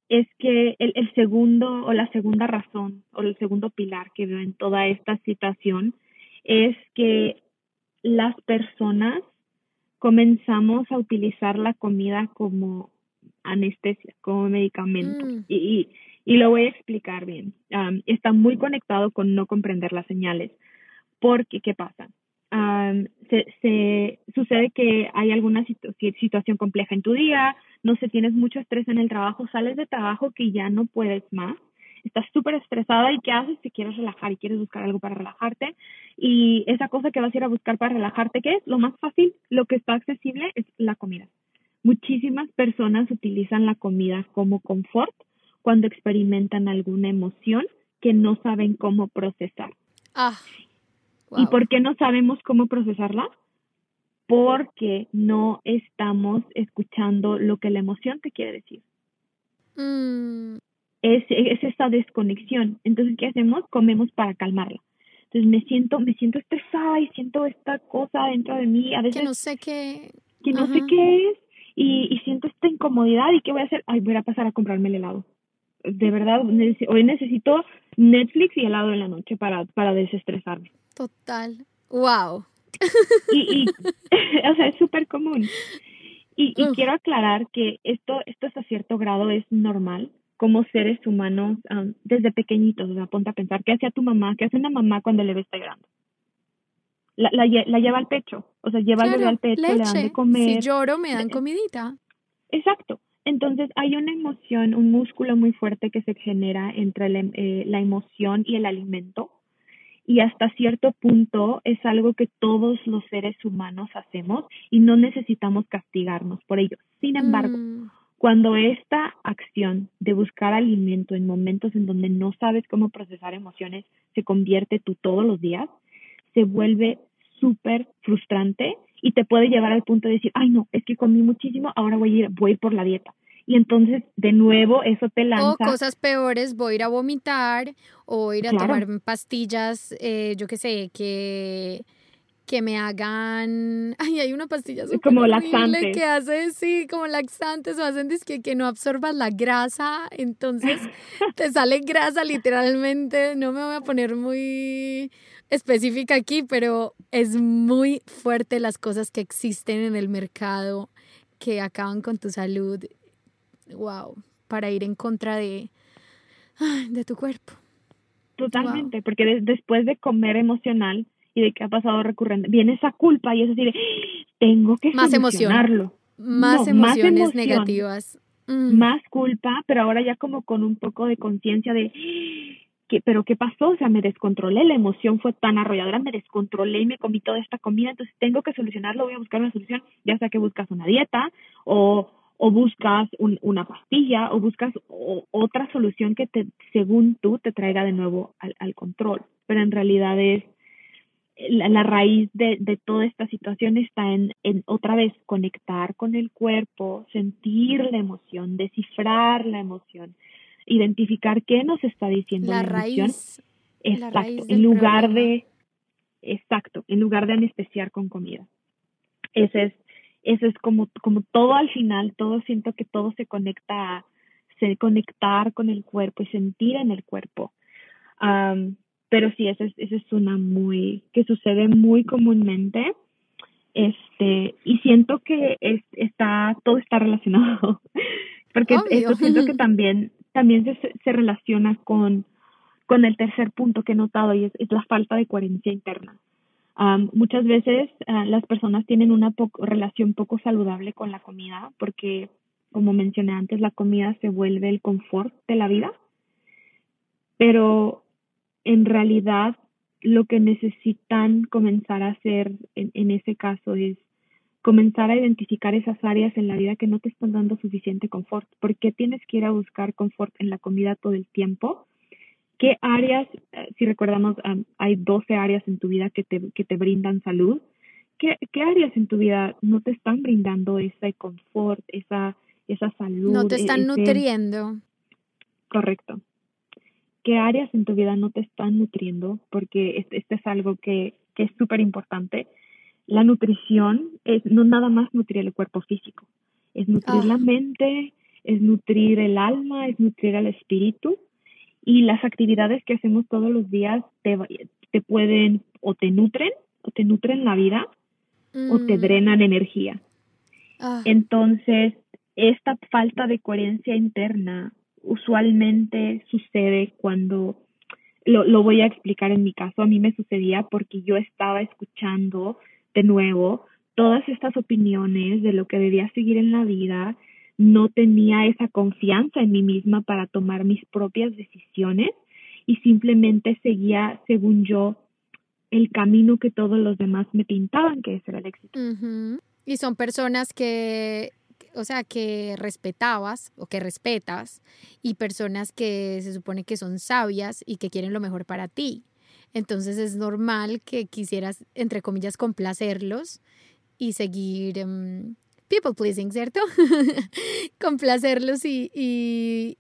B: es que el, el segundo o la segunda razón o el segundo pilar que veo en toda esta situación es que las personas comenzamos a utilizar la comida como anestesia, como medicamento. Mm. Y, y, lo voy a explicar bien. está muy conectado con no comprender las señales. Porque, ¿qué pasa? se, se, sucede que hay alguna situación compleja en tu día, no sé, tienes mucho estrés en el trabajo, sales de trabajo que ya no puedes más estás súper estresada y ¿qué haces? Te quieres relajar y quieres buscar algo para relajarte. Y esa cosa que vas a ir a buscar para relajarte, ¿qué es? Lo más fácil, lo que está accesible es la comida. Muchísimas personas utilizan la comida como confort cuando experimentan alguna emoción que no saben cómo procesar.
C: Ah,
B: ¿Y por qué no sabemos cómo procesarla? Porque no estamos escuchando lo que la emoción te quiere decir.
C: Mm
B: es, es esa desconexión. Entonces, ¿qué hacemos? Comemos para calmarla. Entonces me siento, me siento estresada y siento esta cosa dentro de mí. A veces
C: que no sé qué.
B: Que no sé qué es y, y siento esta incomodidad y qué voy a hacer. Ay, voy a pasar a comprarme el helado. De verdad, hoy necesito Netflix y helado en la noche para, para desestresarme.
C: Total. Wow.
B: Y, y o sea, es súper común. Y, y quiero aclarar que esto, esto hasta cierto grado es normal como seres humanos desde pequeñitos. O sea, ponte a pensar, ¿qué hacía tu mamá? ¿Qué hace una mamá cuando le ve está grande? La, la, lleva al pecho, o sea, lleva al al pecho, le dan de comer.
C: Si lloro, me dan comidita.
B: Exacto. Entonces, hay una emoción, un músculo muy fuerte que se genera entre la, eh, la emoción y el alimento. Y hasta cierto punto es algo que todos los seres humanos hacemos y no necesitamos castigarnos por ello. Sin embargo, mm. Cuando esta acción de buscar alimento en momentos en donde no sabes cómo procesar emociones se convierte tú todos los días, se vuelve súper frustrante y te puede llevar al punto de decir, ay no, es que comí muchísimo, ahora voy a ir, voy por la dieta. Y entonces, de nuevo, eso te lanza.
C: O cosas peores, voy a ir a vomitar o ir a tomar pastillas, eh, yo qué sé, que que me hagan, ay, hay una pastilla
B: como laxante
C: que hace, sí, como laxantes o hacen que, que no absorbas la grasa, entonces te sale grasa literalmente, no me voy a poner muy específica aquí, pero es muy fuerte las cosas que existen en el mercado que acaban con tu salud, wow, para ir en contra de, de tu cuerpo.
B: Totalmente, porque después de comer emocional, y de qué ha pasado recurrente. Viene esa culpa y es decir, tengo que más solucionarlo.
C: Más emociones negativas.
B: Mm. Más culpa, pero ahora ya como con un poco de conciencia de, ¿qué, pero ¿qué pasó? O sea, me descontrolé, la emoción fue tan arrolladora, me descontrolé y me comí toda esta comida, entonces tengo que solucionarlo, voy a buscar una solución, ya sea que buscas una dieta o, o buscas una pastilla o buscas otra solución que te, según tú, te traiga de nuevo al, al control. Pero en realidad es la, raíz de, de, toda esta situación está en, en otra vez conectar con el cuerpo, sentir la emoción, descifrar la emoción, identificar qué nos está diciendo la, emoción. Exacto, en lugar de exacto, en lugar de anestesiar con comida. Ese es eso es como como todo al final, todo siento que todo se conecta a se conectar con el cuerpo y sentir en el cuerpo pero sí, esa es, esa es una muy, que sucede muy comúnmente. Este, y siento que es, está, todo está relacionado. Porque esto siento que también, también se, se relaciona con, con el tercer punto que he notado y es, la falta de coherencia interna. muchas veces ah, las personas tienen una relación poco saludable con la comida porque, como mencioné antes, la comida se vuelve el confort de la vida, pero en realidad lo que necesitan comenzar a hacer en, en ese caso es comenzar a identificar esas áreas en la vida que no te están dando suficiente confort. ¿Por qué tienes que ir a buscar confort en la comida todo el tiempo? ¿Qué áreas, eh, si recordamos, hay 12 áreas en tu vida que te, que te brindan salud? ¿Qué, ¿Qué, áreas en tu vida no te están brindando ese confort, esa, esa salud?
C: No te están nutriendo.
B: Correcto. ¿Qué áreas en tu vida no te están nutriendo? Porque este, este es algo que, que es súper importante la nutrición es no nada más nutrir el cuerpo físico, es nutrir la ah. mente, es nutrir el alma, es nutrir el espíritu y las actividades que hacemos todos los días te, te pueden o te nutren o te nutren la vida o te mm. drenan energía. Ah. Entonces, esta falta de coherencia interna usualmente sucede cuando, lo, lo voy a explicar en mi caso, a mí me sucedía porque yo estaba escuchando de nuevo todas estas opiniones de lo que debía seguir en la vida, no tenía esa confianza en mí misma para tomar mis propias decisiones y simplemente seguía, según yo, el camino que todos los demás me pintaban, que ese era el éxito.
C: Y son personas que, o sea, que respetabas o que respetas y personas que se supone que son sabias y que quieren lo mejor para ti. Entonces es normal que quisieras, entre comillas, complacerlos y seguir em, people pleasing, ¿cierto? complacerlos y, y,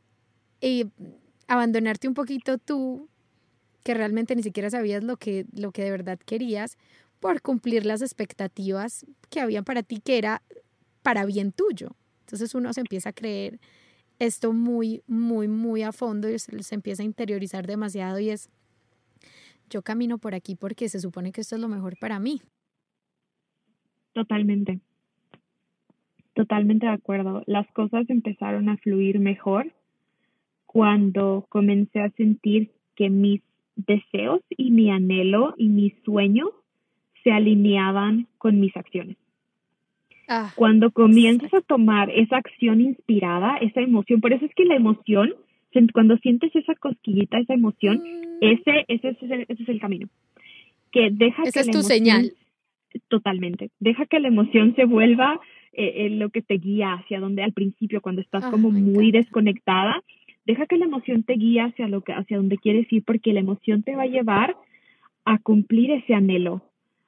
C: abandonarte un poquito tú, que realmente ni siquiera sabías lo que, lo que de verdad querías, por cumplir las expectativas que habían para ti, que era para bien tuyo. Entonces uno se empieza a creer esto muy, muy, muy a fondo y se, se empieza a interiorizar demasiado y es yo camino por aquí porque se supone que esto es lo mejor para mí.
B: Totalmente. Totalmente de acuerdo. Las cosas empezaron a fluir mejor cuando comencé a sentir que mis deseos y mi anhelo y mis sueños se alineaban con mis acciones. Ah, cuando comienzas a tomar esa acción inspirada, esa emoción, por eso es que la emoción cuando sientes esa cosquillita, esa emoción, mm. ese, ese, ese, es el, ese es el camino. Que deja
C: Esa es tu señal.
B: Totalmente. Deja que la emoción se vuelva eh, lo que te guía hacia donde al principio, cuando estás como muy desconectada, deja que la emoción te guíe hacia, lo que, hacia donde quieres ir, porque la emoción te va a llevar a cumplir ese anhelo,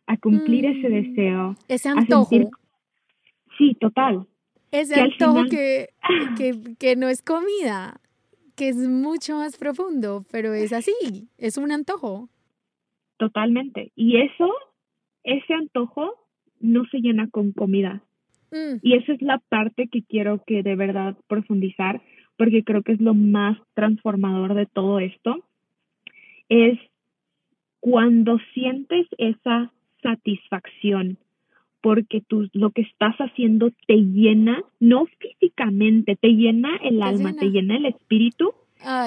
B: a cumplir ese mm. deseo.
C: Ese antojo.
B: Sí, total.
C: Ese antojo que, que, que no es comida que es mucho más profundo, pero es así, es un antojo.
B: Totalmente. Y eso, ese antojo no se llena con comida. Mm. Y esa es la parte que quiero que de verdad profundizar, porque creo que es lo más transformador de todo esto, es cuando sientes esa satisfacción porque tú lo que estás haciendo te llena, no físicamente, te llena el alma, te llena el espíritu.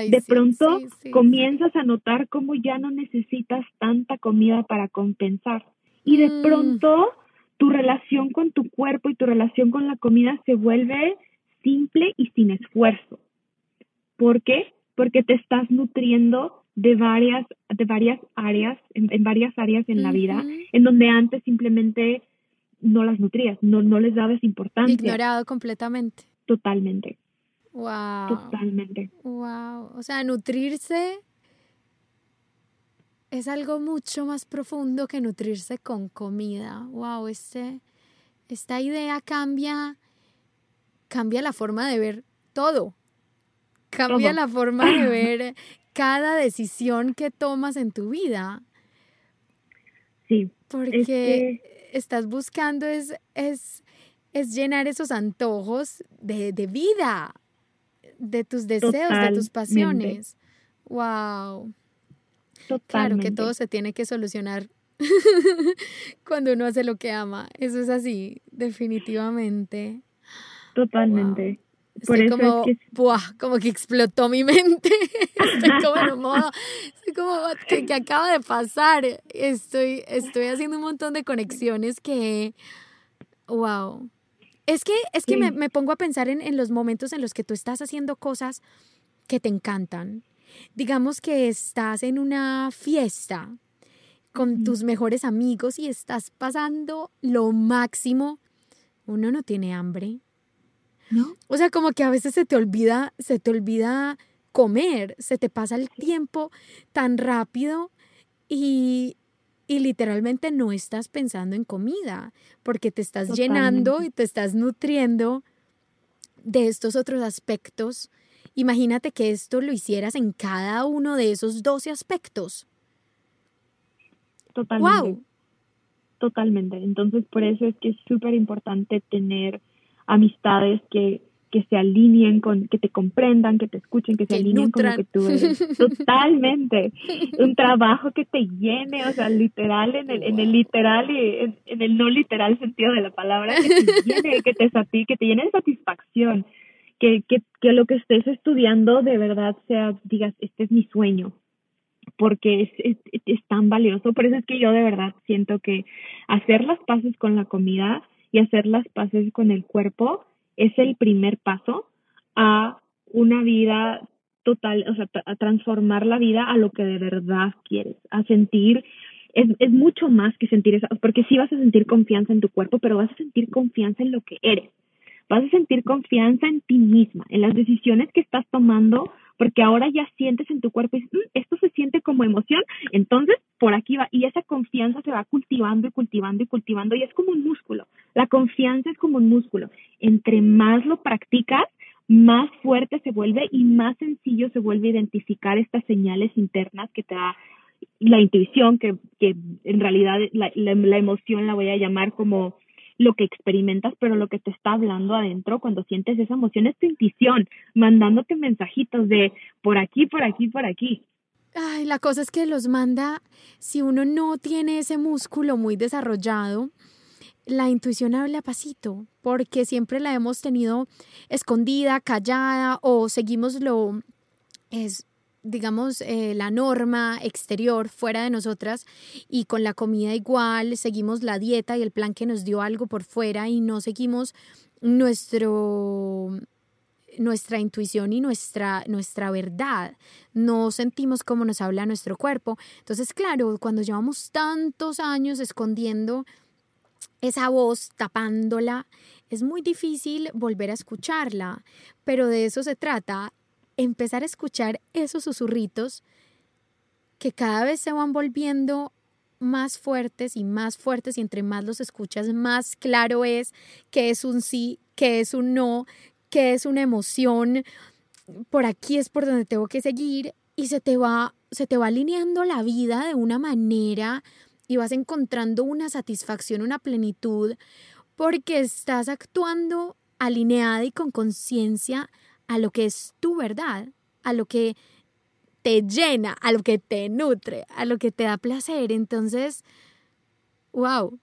B: de pronto comienzas a notar cómo ya no necesitas tanta comida para compensar. Y de mm. pronto tu relación con tu cuerpo y tu relación con la comida se vuelve simple y sin esfuerzo. ¿Por qué? Porque te estás nutriendo de varias, de varias áreas, en, varias áreas en la vida, en donde antes simplemente no las nutrías, no, no les dabas importancia.
C: Ignorado completamente.
B: Totalmente.
C: Wow.
B: Totalmente.
C: Wow. O sea, nutrirse es algo mucho más profundo que nutrirse con comida. Wow, este, esta idea cambia, cambia la forma de ver todo. Cambia la forma de ver cada decisión que tomas en tu vida.
B: Sí.
C: Porque estás buscando es, es, es llenar esos antojos de, de, vida, de tus deseos, de tus pasiones. Wow. Claro que todo se tiene que solucionar cuando uno hace lo que ama. Eso es así, definitivamente.
B: Totalmente.
C: Estoy como, como que explotó mi mente. estoy como en modo, estoy como, ¿qué, acaba de pasar? Estoy, estoy haciendo un montón de conexiones que, wow. Es que, es que me, me, pongo a pensar en, en los momentos en los que tú estás haciendo cosas que te encantan. Digamos que estás en una fiesta con tus mejores amigos y estás pasando lo máximo. Uno no tiene hambre, ¿no? O sea, como que a veces se te olvida, se te olvida comer, se te pasa el tiempo tan rápido y, y literalmente no estás pensando en comida, porque te estás llenando y te estás nutriendo de estos otros aspectos. Imagínate que esto lo hicieras en cada uno de esos 12 aspectos.
B: Totalmente. Wow. Totalmente. Entonces, por eso es que es súper importante tener amistades que, que se alineen con, que te comprendan, que te escuchen, que se alineen con lo que tú eres. Totalmente. Un trabajo que te llene, o sea, literal, en el, en el literal y en, el no literal sentido de la palabra, que te llene, que te, que te llene de satisfacción. Que, que, que lo que estés estudiando de verdad sea, digas, este es mi sueño, porque es, es, es, tan valioso. Por eso es que yo de verdad siento que hacer las paces con la comida y hacer las paces con el cuerpo es el primer paso a una vida total, o sea, a transformar la vida a lo que de verdad quieres, a sentir, es, es mucho más que sentir eso, porque sí vas a sentir confianza en tu cuerpo, pero vas a sentir confianza en lo que eres, vas a sentir confianza en ti misma, en las decisiones que estás tomando, porque ahora ya sientes en tu cuerpo, y, mm, esto se siente como emoción, entonces por aquí va, y esa confianza se va cultivando y cultivando y cultivando, y es como un músculo, la confianza es como un músculo, entre más lo practicas, más fuerte se vuelve y más sencillo se vuelve identificar estas señales internas que te da la intuición, que, que en realidad la, la emoción la voy a llamar como lo que experimentas, pero lo que te está hablando adentro cuando sientes esa emoción es tu intuición, mandándote mensajitos de por aquí, por aquí, por aquí.
C: Ay, la cosa es que los manda, si uno no tiene ese músculo muy desarrollado, la intuición habla pasito, porque siempre la hemos tenido escondida, callada o seguimos lo es digamos, eh, la norma exterior fuera de nosotras y con la comida igual, seguimos la dieta y el plan que nos dio algo por fuera y no seguimos nuestro nuestra intuición y nuestra, nuestra verdad. No sentimos cómo nos habla nuestro cuerpo. Entonces, claro, cuando llevamos tantos años escondiendo esa voz, tapándola, es muy difícil volver a escucharla, pero de eso se trata empezar a escuchar esos susurritos que cada vez se van volviendo más fuertes y más fuertes y entre más los escuchas, más claro es que es un sí, que es un no, que es una emoción. Por aquí es por donde tengo que seguir y se te va se te va alineando la vida de una manera y vas encontrando una satisfacción, una plenitud porque estás actuando alineada y con conciencia a lo que es tu verdad, a lo que te llena, a lo que te nutre, a lo que te da placer. Entonces, wow,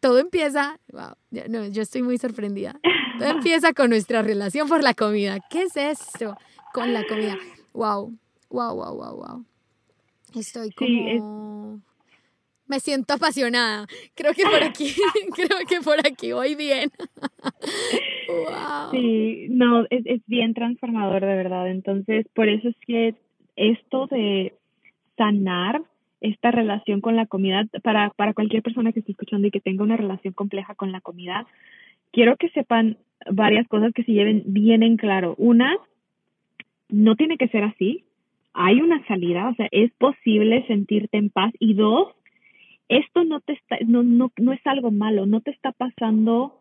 C: todo empieza, wow, yo, no, yo estoy muy sorprendida. Todo empieza con nuestra relación por la comida. ¿Qué es esto con la comida? Wow, wow, wow, wow, wow. Estoy como... Me siento apasionada. Creo que por aquí, creo que por aquí voy bien.
B: Sí, no, es, es bien transformador de verdad. Entonces, por eso es que esto de sanar esta relación con la comida, para, para cualquier persona que esté escuchando y que tenga una relación compleja con la comida, quiero que sepan varias cosas que se lleven bien en claro. Una, no tiene que ser así. Hay una salida, o sea, es posible sentirte en paz. Y dos, esto no te está, no, no, no es algo malo, no te está pasando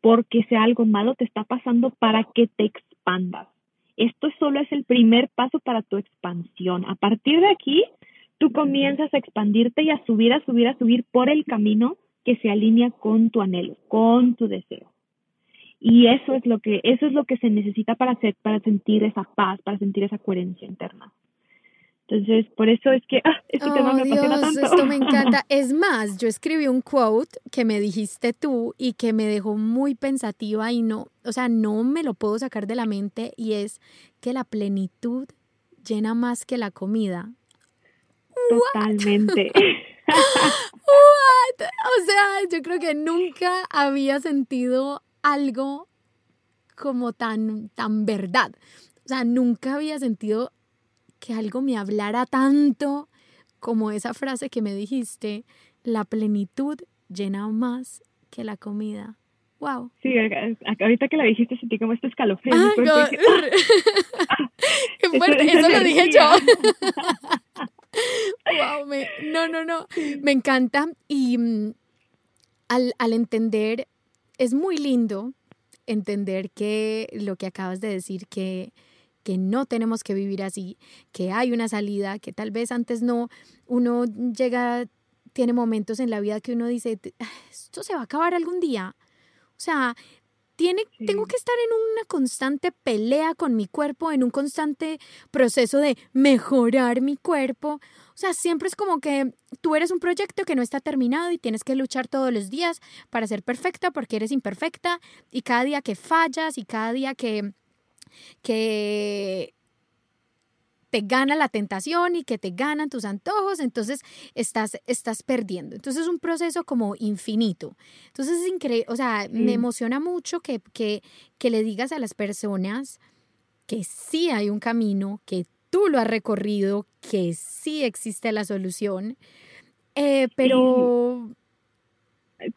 B: porque sea algo malo, te está pasando para que te expandas. Esto solo es el primer paso para tu expansión. A partir de aquí, tú comienzas a expandirte y a subir, a subir, a subir por el camino que se alinea con tu anhelo, con tu deseo. Y eso es lo que, eso es lo que se necesita para hacer, para sentir esa paz, para sentir esa coherencia interna. Entonces, por eso es que ah, este tema me apasiona
C: Dios,
B: tanto.
C: esto me encanta. Es más, yo escribí un quote que me dijiste tú y que me dejó muy pensativa y no, o sea, no me lo puedo sacar de la mente y es que la plenitud llena más que la comida.
B: Totalmente.
C: What? O sea, yo creo que nunca había sentido algo como tan, tan verdad. O sea, nunca había sentido que algo me hablara tanto como esa frase que me dijiste, la plenitud llena más que la comida. Wow.
B: Sí, ahorita que la dijiste sentí como este escalofrío.
C: Ah, Qué
B: Eso-
C: fuerte, eso lo dije yo. wow, me- no, no, no, me encanta y mm, al, al entender, es muy lindo entender que lo que acabas de decir, que, que no tenemos que vivir así, que hay una salida, que tal vez antes no, uno llega, tiene momentos en la vida que uno dice, "Ah, esto se va a acabar algún día. O sea, tiene,
B: Sí.
C: tengo que estar en una constante pelea con mi cuerpo, en un constante proceso de mejorar mi cuerpo. O sea, siempre es como que tú eres un proyecto que no está terminado y tienes que luchar todos los días para ser perfecta porque eres imperfecta y cada día que fallas y cada día que, que te gana la tentación y que te ganan tus antojos, entonces estás, estás perdiendo. Entonces es un proceso como infinito. Entonces es increíble, o sea, me
B: Sí.
C: emociona mucho que, que, que le digas a las personas que sí hay un camino, que tú lo has recorrido, que sí existe la solución, eh, pero...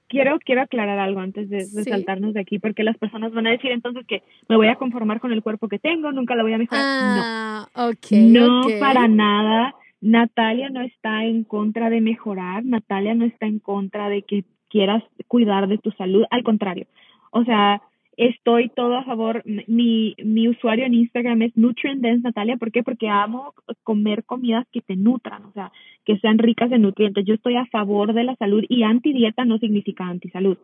B: quiero, quiero aclarar algo antes de, de
C: Sí.
B: saltarnos de aquí, porque las personas van a decir entonces que me voy a conformar con el cuerpo que tengo, nunca lo voy a mejorar.
C: Ah,
B: no, no
C: ok.
B: para nada. Natalia no está en contra de mejorar, Natalia no está en contra de que quieras cuidar de tu salud, al contrario. O sea, estoy todo a favor. Mi, mi usuario en Instagram es Nutrient Dance Natalia. ¿Por qué? Porque amo comer comidas que te nutran, o sea, que sean ricas en nutrientes. Yo estoy a favor de la salud y antidieta no significa antisalud.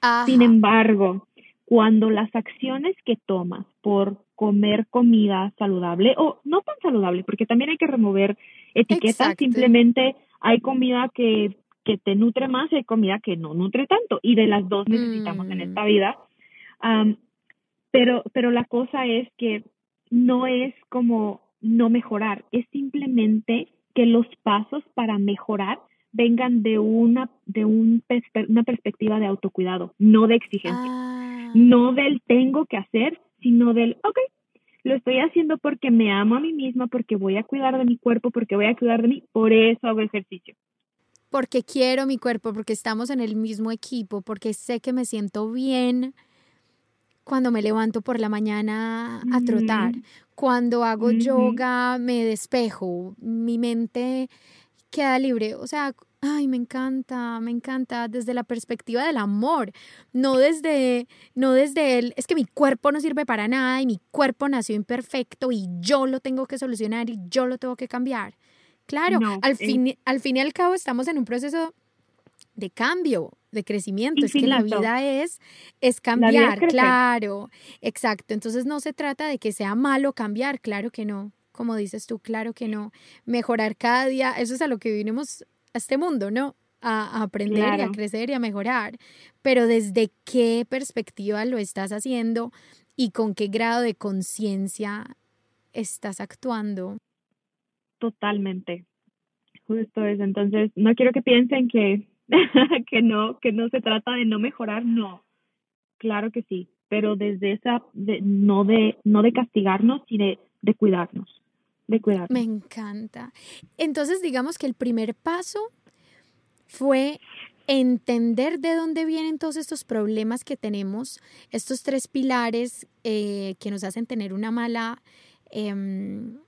C: Ajá.
B: Sin embargo, cuando las acciones que tomas por comer comida saludable o no tan saludable, porque también hay que remover etiquetas,
C: Exacto.
B: simplemente hay comida que, que te nutre más y hay comida que no nutre tanto y de las dos necesitamos en
C: Mm.
B: esta vida. Am, pero, pero la cosa es que no es como no mejorar, es simplemente que los pasos para mejorar vengan de una de un perspe- una perspectiva de autocuidado, no de exigencia,
C: Ah,
B: no del tengo que hacer, sino del ok, lo estoy haciendo porque me amo a mí misma, porque voy a cuidar de mi cuerpo, porque voy a cuidar de mí, por eso hago ejercicio.
C: porque quiero mi cuerpo, porque estamos en el mismo equipo, porque sé que me siento bien cuando me levanto por la mañana a trotar.
B: Ujú.
C: Cuando hago
B: Ujú.
C: yoga me despejo, mi mente queda libre. O sea, ay, me encanta, me encanta desde la perspectiva del amor, no desde no desde el es que mi cuerpo no sirve para nada y mi cuerpo nació imperfecto y yo lo tengo que solucionar y yo lo tengo que cambiar. Claro,
B: No,
C: al
B: eh.
C: fin al fin y al cabo estamos en un proceso de cambio, de crecimiento. Es que la vida es, es
B: es
C: cambiar, claro, exacto. Entonces no se trata de que sea malo cambiar, claro que no. Como dices tú, claro que no. Mejorar cada día, eso es a lo que vinimos a este mundo, ¿no? A, a aprender y a crecer y a mejorar. Pero desde qué perspectiva lo estás haciendo y con qué grado de conciencia estás actuando.
B: Totalmente. Justo eso. Entonces, no quiero que piensen que, que no, que no se trata de no mejorar, no. Claro que sí, pero desde esa, de, no de, no de castigarnos, sino de, de cuidarnos, de cuidarnos.
C: Me encanta. Entonces, digamos que el primer paso fue entender de dónde vienen todos estos problemas que tenemos, estos tres pilares eh, que nos hacen tener una mala em,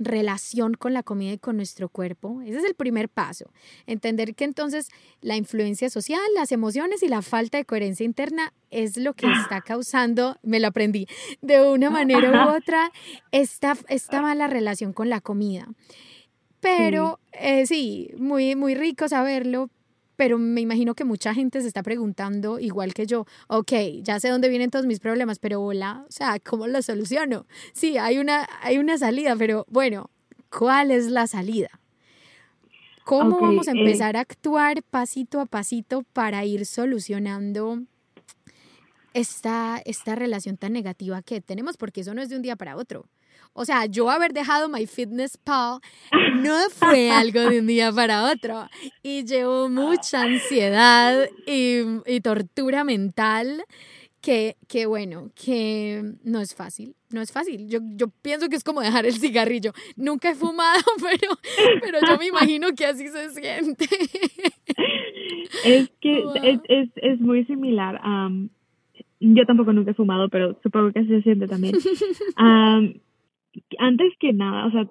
C: relación con la comida y con nuestro cuerpo. Ese es el primer paso. Entender que entonces la influencia social, las emociones y la falta de coherencia interna es lo que está causando, me lo aprendí, de una manera u otra, esta, esta mala relación con la comida. Pero eh, sí, muy, muy rico saberlo, pero me imagino que mucha gente se está preguntando, igual que yo, ok, ya sé dónde vienen todos mis problemas, pero hola, o sea, ¿cómo los soluciono? Sí, hay una, hay una salida, pero bueno, ¿cuál es la salida? ¿Cómo vamos a
B: eh,
C: empezar a actuar pasito a pasito para ir solucionando esta, esta relación tan negativa que tenemos? Porque eso no es de un día para otro. O sea, yo haber dejado MyFitnessPal no fue algo de un día para otro. Y llevo mucha ansiedad y, y tortura mental que, que, bueno, que no es fácil, no es fácil. Yo, yo pienso que es como dejar el cigarrillo. Nunca he fumado, pero, pero yo me imagino que así se siente.
B: Es que
C: Wow.
B: es, es, es muy similar. yo tampoco nunca he fumado, pero supongo que así se siente también. Am, antes que nada, o sea,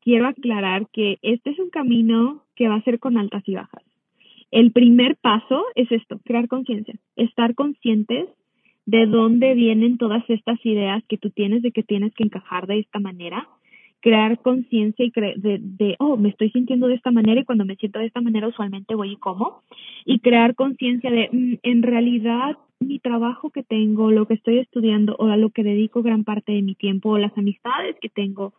B: quiero aclarar que este es un camino que va a ser con altas y bajas. El primer paso es esto, crear conciencia, estar conscientes de dónde vienen todas estas ideas que tú tienes de que tienes que encajar de esta manera, crear conciencia y cre- de, de, oh, me estoy sintiendo de esta manera y cuando me siento de esta manera usualmente voy y como, y crear conciencia de, mm, en realidad, mi trabajo que tengo, lo que estoy estudiando o a lo que dedico gran parte de mi tiempo o las amistades que tengo,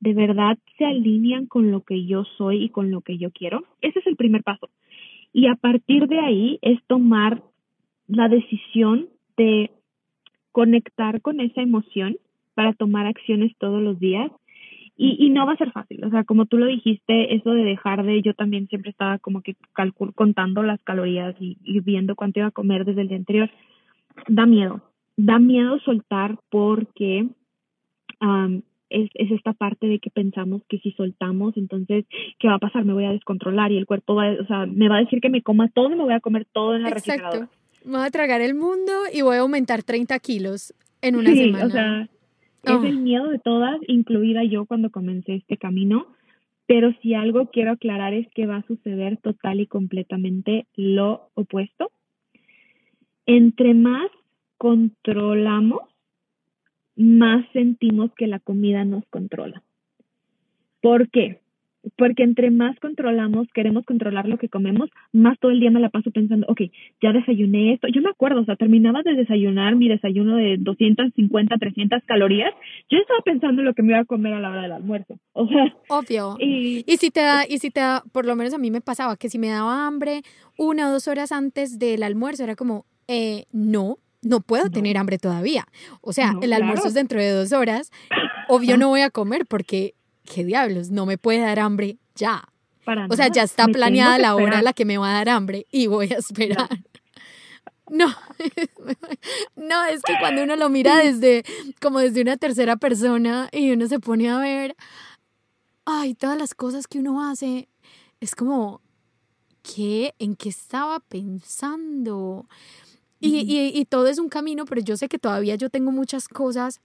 B: de verdad se alinean con lo que yo soy y con lo que yo quiero. Ese es el primer paso. Y a partir de ahí es tomar la decisión de conectar con esa emoción para tomar acciones todos los días. Y, y no va a ser fácil, o sea, como tú lo dijiste, eso de dejar de, yo también siempre estaba como que calcul contando las calorías y, y viendo cuánto iba a comer desde el día anterior, da miedo, da miedo soltar porque am, es, es esta parte de que pensamos que si soltamos, entonces, ¿qué va a pasar? Me voy a descontrolar y el cuerpo va, a- o sea, me va a decir que me coma todo y me voy a comer todo en la refrigeradora.
C: Exacto. Me voy a tragar el mundo y voy a aumentar 30 kilos en una
B: sí,
C: semana.
B: o sea,
C: Oh.
B: es el miedo de todas, incluida yo cuando comencé este camino, pero si algo quiero aclarar es que va a suceder total y completamente lo opuesto. Entre más controlamos, más sentimos que la comida nos controla. ¿Por qué? Porque entre más controlamos, queremos controlar lo que comemos, más todo el día me la paso pensando, ok, ya desayuné esto. Yo me acuerdo, o sea, terminaba de desayunar mi desayuno de 250, 300 calorías. Yo estaba pensando en lo que me iba a comer a la hora del almuerzo. O sea,
C: Obvio.
B: y
C: Y si te da, y si te da, por lo menos a mí me pasaba que si me daba hambre una o dos horas antes del almuerzo, era como, eh, no, no puedo
B: No.
C: tener hambre todavía. O sea,
B: No,
C: el almuerzo
B: claro.
C: es dentro de dos horas. Obvio no voy a comer porque, ¿qué diablos? No me puede dar hambre ya.
B: para
C: O sea, ya está planeada la hora a la que me va a dar hambre y voy a esperar. No, no, es que cuando uno lo mira desde, como desde una tercera persona y uno se pone a ver, ay, todas las cosas que uno hace, es como, ¿qué? ¿En qué estaba pensando? Y, y, y todo es un camino, pero yo sé que todavía yo tengo muchas cosas,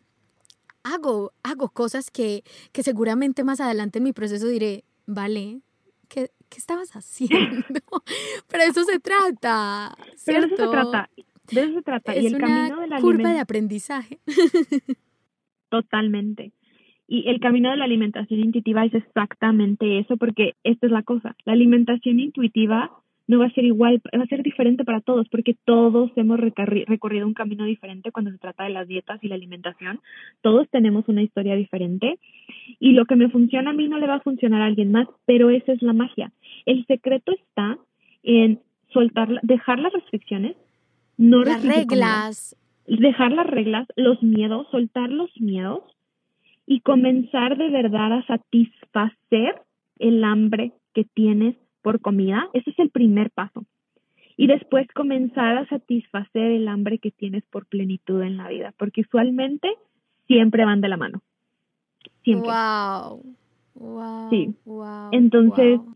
C: hago, hago cosas que, que seguramente más adelante en mi proceso diré, vale, ¿qué, qué estabas haciendo? pero eso se trata,
B: Pero de eso se
C: ¿cierto?
B: trata. De eso se trata.
C: Es
B: y el
C: una
B: camino de la
C: curva de aprendizaje.
B: Totalmente. Y el camino de la alimentación intuitiva es exactamente eso, porque esta es la cosa. La alimentación intuitiva no va a ser igual, va a ser diferente para todos, porque todos hemos recorri- recorrido un camino diferente cuando se trata de las dietas y la alimentación. Todos tenemos una historia diferente y lo que me funciona a mí no le va a funcionar a alguien más, pero esa es la magia. El secreto está en soltar, dejar las restricciones, no
C: Las reglas.
B: dejar las reglas, los miedos, soltar los miedos y comenzar de verdad a satisfacer el hambre que tienes por comida. Ese es el primer paso. Y después comenzar a satisfacer el hambre que tienes por plenitud en la vida, porque usualmente siempre van de la mano. Siempre.
C: Wow. Wow.
B: Sí.
C: Wow.
B: Entonces,
C: wow.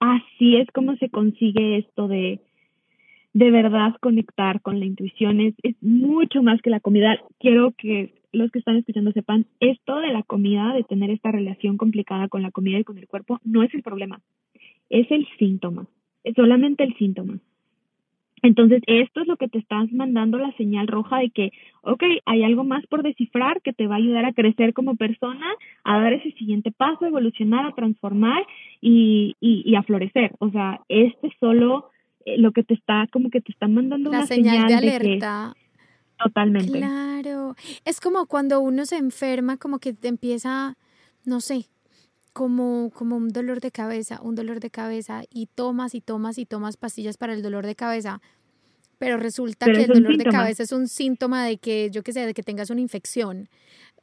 B: así es como se consigue esto de de verdad conectar con la intuición es, es mucho más que la comida. Quiero que los que están escuchando sepan, esto de la comida, de tener esta relación complicada con la comida y con el cuerpo, no es el problema, es el síntoma, es solamente el síntoma. Entonces, esto es lo que te estás mandando la señal roja de que, ok, hay algo más por descifrar que te va a ayudar a crecer como persona, a dar ese siguiente paso, a evolucionar, a transformar y, y, y a florecer. O sea, este es solo eh, lo que te está, como que te está mandando
C: La
B: una
C: señal de
B: de que
C: alerta.
B: totalmente.
C: Claro. Es como cuando uno se enferma, como que te empieza, no sé, como, como un dolor de cabeza, un dolor de cabeza y tomas y tomas y tomas pastillas para el dolor de cabeza. Pero resulta que el dolor de cabeza es un síntoma de que, yo qué sé, de que tengas una infección.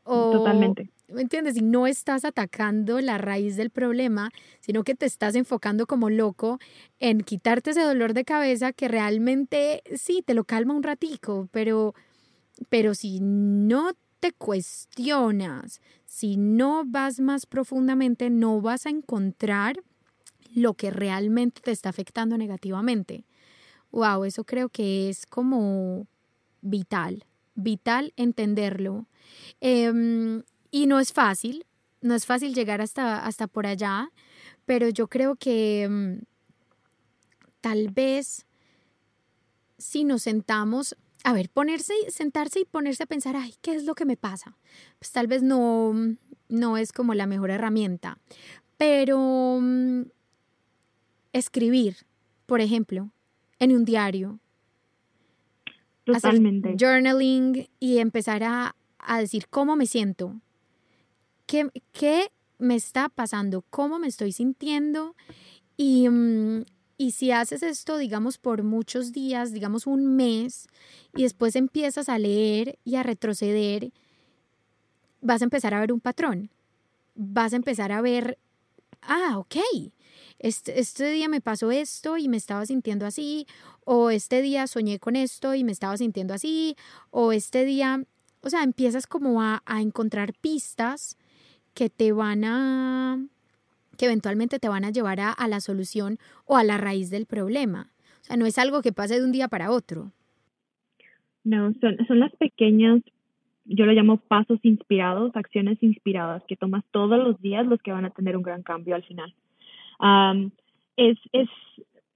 C: O,
B: Totalmente.
C: ¿Me entiendes? Y no estás atacando la raíz del problema, sino que te estás enfocando como loco en quitarte ese dolor de cabeza que realmente sí, te lo calma un ratico, pero, pero si no te cuestionas, si no vas más profundamente, no vas a encontrar lo que realmente te está afectando negativamente. Wow, eso creo que es como vital, vital entenderlo. Em, y no es fácil, no es fácil llegar hasta, hasta por allá, pero yo creo que em, tal vez si nos sentamos a ver, ponerse, sentarse y ponerse a pensar, ay, ¿qué es lo que me pasa? Pues tal vez no, no es como la mejor herramienta, pero mm, escribir, por ejemplo, en un diario.
B: Totalmente.
C: journaling y empezar a, a, decir cómo me siento, qué, qué me está pasando, cómo me estoy sintiendo y, mm, y si haces esto, digamos, por muchos días, digamos un mes, y después empiezas a leer y a retroceder, vas a empezar a ver un patrón. Vas a empezar a ver, ah, ok, este, este día me pasó esto y me estaba sintiendo así, o este día soñé con esto y me estaba sintiendo así, o este día, o sea, empiezas como a, a encontrar pistas que te van a que eventualmente te van a llevar a, la solución o a la raíz del problema. O sea, no es algo que pase de un día para otro.
B: No, son, son las pequeñas, yo lo llamo pasos inspirados, acciones inspiradas que tomas todos los días los que van a tener un gran cambio al final. es, es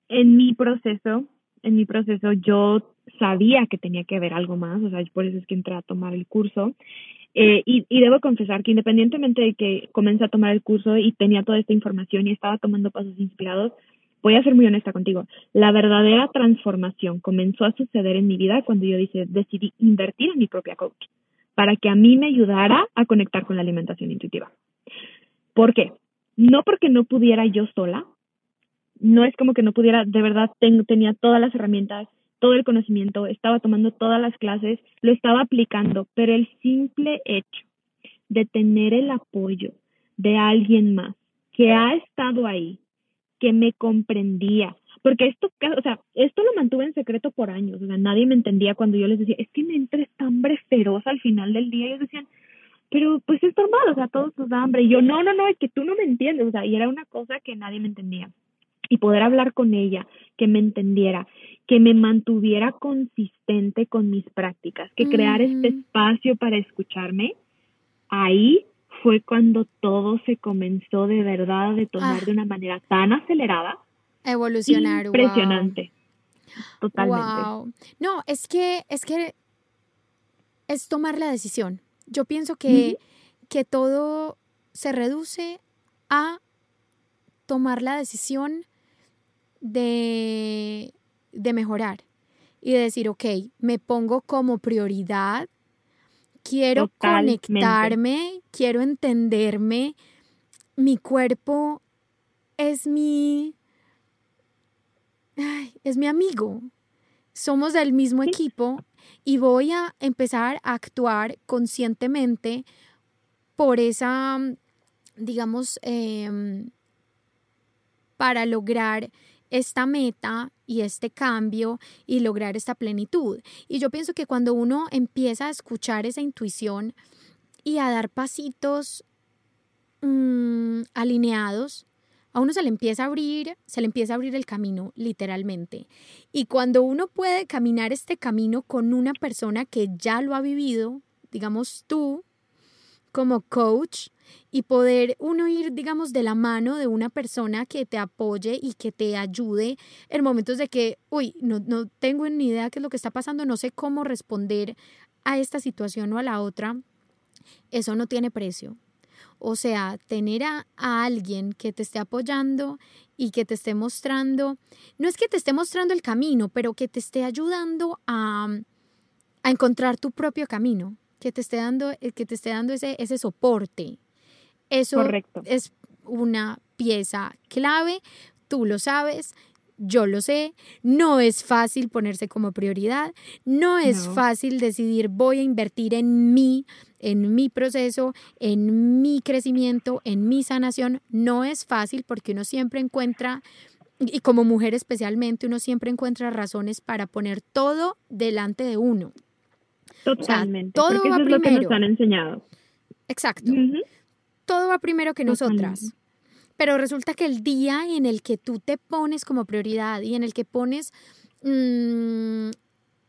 B: en mi proceso, en mi proceso yo sabía que tenía que ver algo más, o sea, por eso es que entré a tomar el curso eh, y, y, debo confesar que independientemente de que comencé a tomar el curso y tenía toda esta información y estaba tomando pasos inspirados, voy a ser muy honesta contigo. La verdadera transformación comenzó a suceder en mi vida cuando yo dije, decidí invertir en mi propia coach para que a mí me ayudara a conectar con la alimentación intuitiva. ¿Por qué? No porque no pudiera yo sola, no es como que no pudiera, de verdad tenía todas las herramientas, todo el conocimiento, estaba tomando todas las clases, lo estaba aplicando, pero el simple hecho de tener el apoyo de alguien más que ha estado ahí, que me comprendía, porque esto, o sea, esto lo mantuve en secreto por años, o sea, nadie me entendía cuando yo les decía, es que me entra esta hambre feroz al final del día, ellos decían, pero pues es normal, o sea, todos nos da hambre, y yo, no, no, no, es que tú no me entiendes, o sea, y era una cosa que nadie me entendía y poder hablar con ella, que me entendiera, que me mantuviera consistente con mis prácticas, que crear este espacio para escucharme, ahí fue cuando todo se comenzó de verdad a detonar ah. de una manera tan acelerada.
C: Evolucionar.
B: Impresionante. Totalmente.
C: No, es que, es que es tomar la decisión. Yo pienso que, que todo se reduce a tomar la decisión de, de mejorar y de decir, ok, me pongo como prioridad, quiero conectarme, quiero entenderme, mi cuerpo es mi, es mi amigo, somos del mismo equipo y voy a empezar a actuar conscientemente por esa, digamos, em, para lograr esta meta y este cambio y lograr esta plenitud. Y yo pienso que cuando uno empieza a escuchar esa intuición y a dar pasitos mm, alineados, a uno se le empieza a abrir, se le empieza a abrir el camino, literalmente. Y cuando uno puede caminar este camino con una persona que ya lo ha vivido, digamos tú, como coach, y poder uno ir, digamos, de la mano de una persona que te apoye y que te ayude en momentos de que, uy, no, no tengo ni idea qué es lo que está pasando, no sé cómo responder a esta situación o a la otra, eso no tiene precio. O sea, tener a, a, alguien que te esté apoyando y que te esté mostrando, no es que te esté mostrando el camino, pero que te esté ayudando a, a encontrar tu propio camino, que te esté dando, que te esté dando ese, ese soporte, eso es una pieza clave, tú lo sabes, yo lo sé, no es fácil ponerse como prioridad, no es fácil decidir voy a invertir en mí, en mi proceso, en mi crecimiento, en mi sanación, no es fácil porque uno siempre encuentra, y como mujer especialmente, uno siempre encuentra razones para poner todo delante de uno.
B: Totalmente. todo va primero. Es lo que nos han enseñado.
C: Exacto. Todo va primero que nosotras. Pero resulta que el día en el que tú te pones como prioridad y en el que pones mm,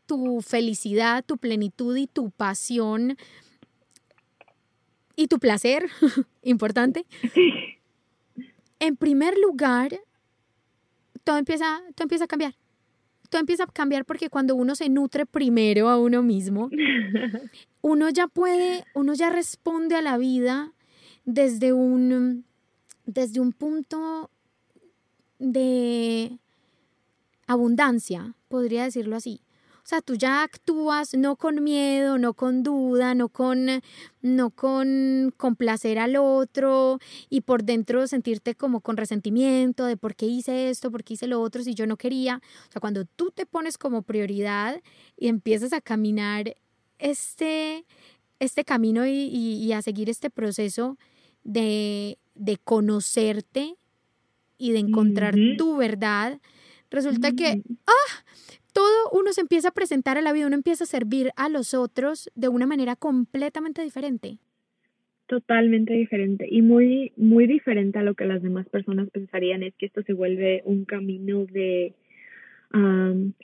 C: tu felicidad, tu plenitud y tu pasión y tu placer, importante, en primer lugar, todo empieza, todo empieza a cambiar. Todo empieza a cambiar porque cuando uno se nutre primero a uno mismo, uno ya puede, uno ya responde a la vida desde un desde un punto de abundancia, podría decirlo así. O sea, tú ya actúas no con miedo, no con duda, no con, no con complacer al otro y por dentro sentirte como con resentimiento de por qué hice esto, por qué hice lo otro si yo no quería. O sea, cuando tú te pones como prioridad y empiezas a caminar este, este camino y, y a seguir este proceso de de conocerte y de encontrar tu verdad, resulta que, ah, todo uno se empieza a presentar a la vida, uno empieza a servir a los otros de una manera completamente diferente.
B: Totalmente diferente y muy, muy diferente a lo que las demás personas pensarían, es que esto se vuelve un camino de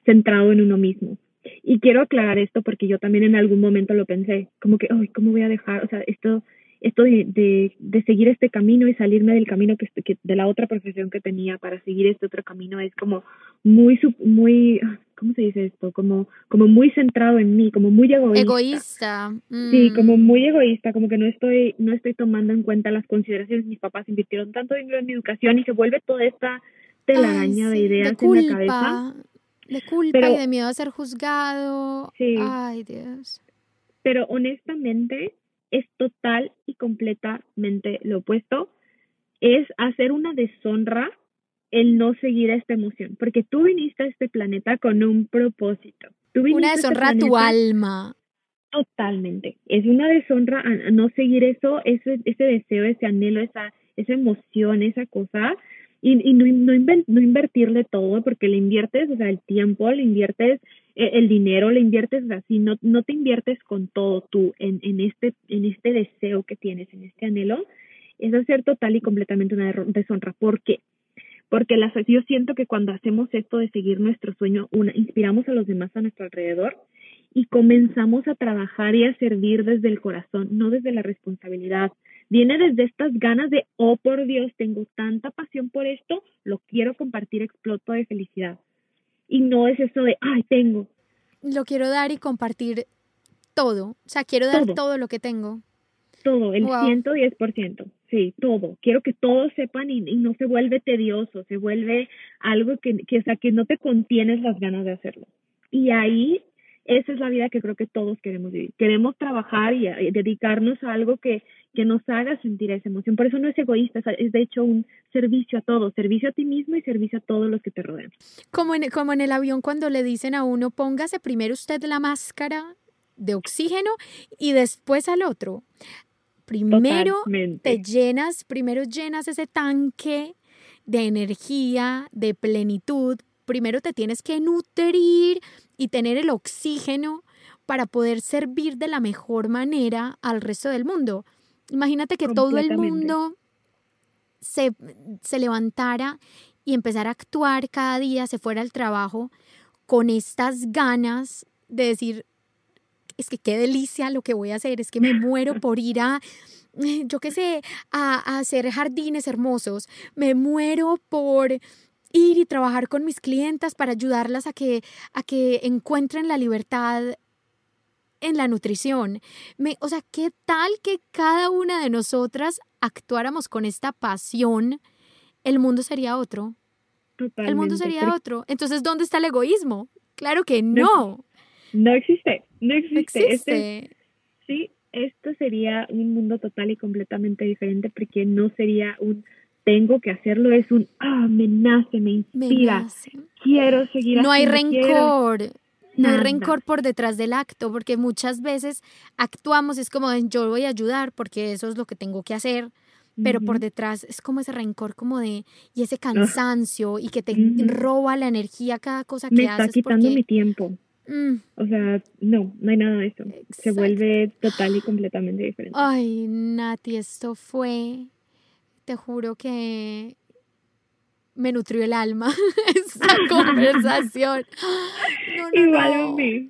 B: centrado en uno mismo. Y quiero aclarar esto porque yo también en algún momento lo pensé, como que, ay, ¿cómo voy a dejar? O sea, esto esto de, de, de, seguir este camino y salirme del camino que, que, de la otra profesión que tenía para seguir este otro camino es como muy muy ¿cómo se dice esto? Como como muy centrado en mí, como muy egoísta.
C: Egoísta.
B: Sí, como mm. muy egoísta, como que no estoy no estoy tomando en cuenta las consideraciones mis papás invirtieron tanto dinero en mi educación y se vuelve toda esta telaraña de ideas en la cabeza.
C: De culpa y de miedo a ser juzgado. Sí. Ay, Dios.
B: Pero honestamente, es total y completamente lo opuesto. Es hacer una deshonra el no seguir a esta emoción, porque tú viniste a este planeta con un propósito.
C: una este deshonra a, tu alma.
B: Totalmente. Es una deshonra a no seguir eso, ese, ese deseo, ese anhelo, esa, esa emoción, esa cosa, y, y no, no, no, invertirle todo porque le inviertes, o sea, el tiempo, le inviertes el dinero, le inviertes así, no, no te inviertes con todo tú en, en, este, en este deseo que tienes, en este anhelo, es hacer total y completamente una deshonra. ¿Por qué? Porque las, yo siento que cuando hacemos esto de seguir nuestro sueño, una, inspiramos a los demás a nuestro alrededor y comenzamos a trabajar y a servir desde el corazón, no desde la responsabilidad, Viene desde estas ganas de, oh por Dios, tengo tanta pasión por esto, lo quiero compartir, exploto de felicidad. Y no es eso de, ay, tengo.
C: Lo quiero dar y compartir todo. O sea, quiero dar todo, lo que tengo.
B: Todo, el 110%. Sí, todo. Quiero que todos sepan y, no se vuelve tedioso, se vuelve algo que, que, o sea, que no te contienes las ganas de hacerlo. Y ahí esa es la vida que creo que todos queremos vivir. Queremos trabajar y, dedicarnos a algo que, que nos haga sentir esa emoción. Por eso no es egoísta, es de hecho un servicio a todos, servicio a ti mismo y servicio a todos los que te rodean.
C: Como en, como en el avión cuando le dicen a uno, póngase primero usted la máscara de oxígeno y después al otro. Primero te llenas, primero llenas ese tanque de energía, de plenitud, primero te tienes que nutrir y tener el oxígeno para poder servir de la mejor manera al resto del mundo. Imagínate que todo el mundo se, se levantara y empezara a actuar cada día, se fuera al trabajo con estas ganas de decir, es que qué delicia lo que voy a hacer, es que me muero por ir a, yo qué sé, a, a hacer jardines hermosos, me muero por ir y trabajar con mis clientas para ayudarlas a que, a que encuentren la libertad en la nutrición. Me, o sea, ¿qué tal que cada una de nosotras actuáramos con esta pasión? El mundo sería otro. El mundo sería otro. Entonces, ¿dónde está el egoísmo? Claro que no.
B: No, existe, no existe. Este sí, esto sería un mundo total y completamente diferente porque no sería un tengo que hacerlo, es un, ah, me nace, me inspira, quiero seguir
C: No hay rencor. No hay rencor por detrás del acto, porque muchas veces actuamos, es como yo voy a ayudar porque eso es lo que tengo que hacer, pero por detrás es como ese rencor, como de, y ese cansancio, y que te roba la energía cada cosa que haces.
B: Me está quitando mi tiempo. Mm. O sea, no, no hay nada de eso. Se vuelve total y completamente diferente.
C: Ay, Nati, esto fue, te juro que me nutrió el alma esta conversación.
B: Igual a mí.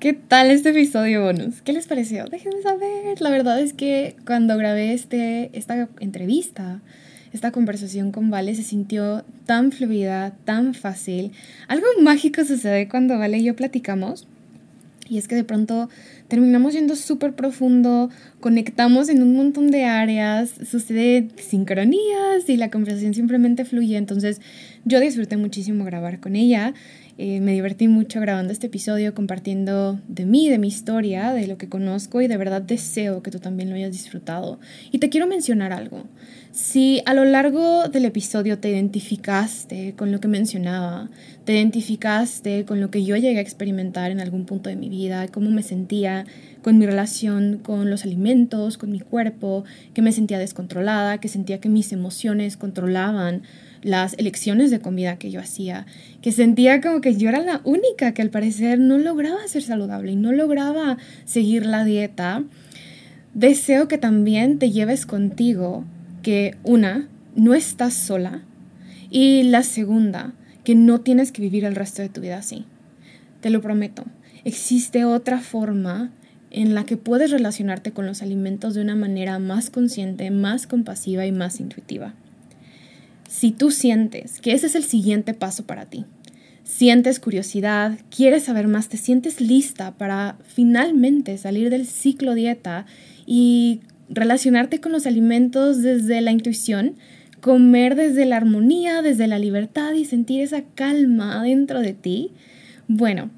A: ¿Qué tal este episodio bonus? ¿Qué les pareció? Déjenme saber. La verdad es que cuando grabé este, esta entrevista, esta conversación con Vale se sintió tan fluida, tan fácil. Algo mágico sucede cuando Vale y yo platicamos. Y es que de pronto terminamos yendo súper profundo, conectamos en un montón de áreas, sucede sincronías y la conversación simplemente fluye. Entonces yo disfruté muchísimo grabar con ella. Eh, me divertí mucho grabando este episodio, compartiendo de mí, de mi historia, de lo que conozco y de verdad deseo que tú también lo hayas disfrutado. Y te quiero mencionar algo. Si a lo largo del episodio te identificaste con lo que mencionaba, te identificaste con lo que yo llegué a experimentar en algún punto de mi vida, cómo me sentía con mi relación con los alimentos, con mi cuerpo, que me sentía descontrolada, que sentía que mis emociones controlaban las elecciones de comida que yo hacía, que sentía como que yo era la única que al parecer no lograba ser saludable y no lograba seguir la dieta, deseo que también te lleves contigo que una, no estás sola y la segunda, que no tienes que vivir el resto de tu vida así. Te lo prometo. Existe otra forma en la que puedes relacionarte con los alimentos de una manera más consciente, más compasiva y más intuitiva. Si tú sientes que ese es el siguiente paso para ti, sientes curiosidad, quieres saber más, te sientes lista para finalmente salir del ciclo dieta y relacionarte con los alimentos desde la intuición, comer desde la armonía, desde la libertad y sentir esa calma dentro de ti, bueno,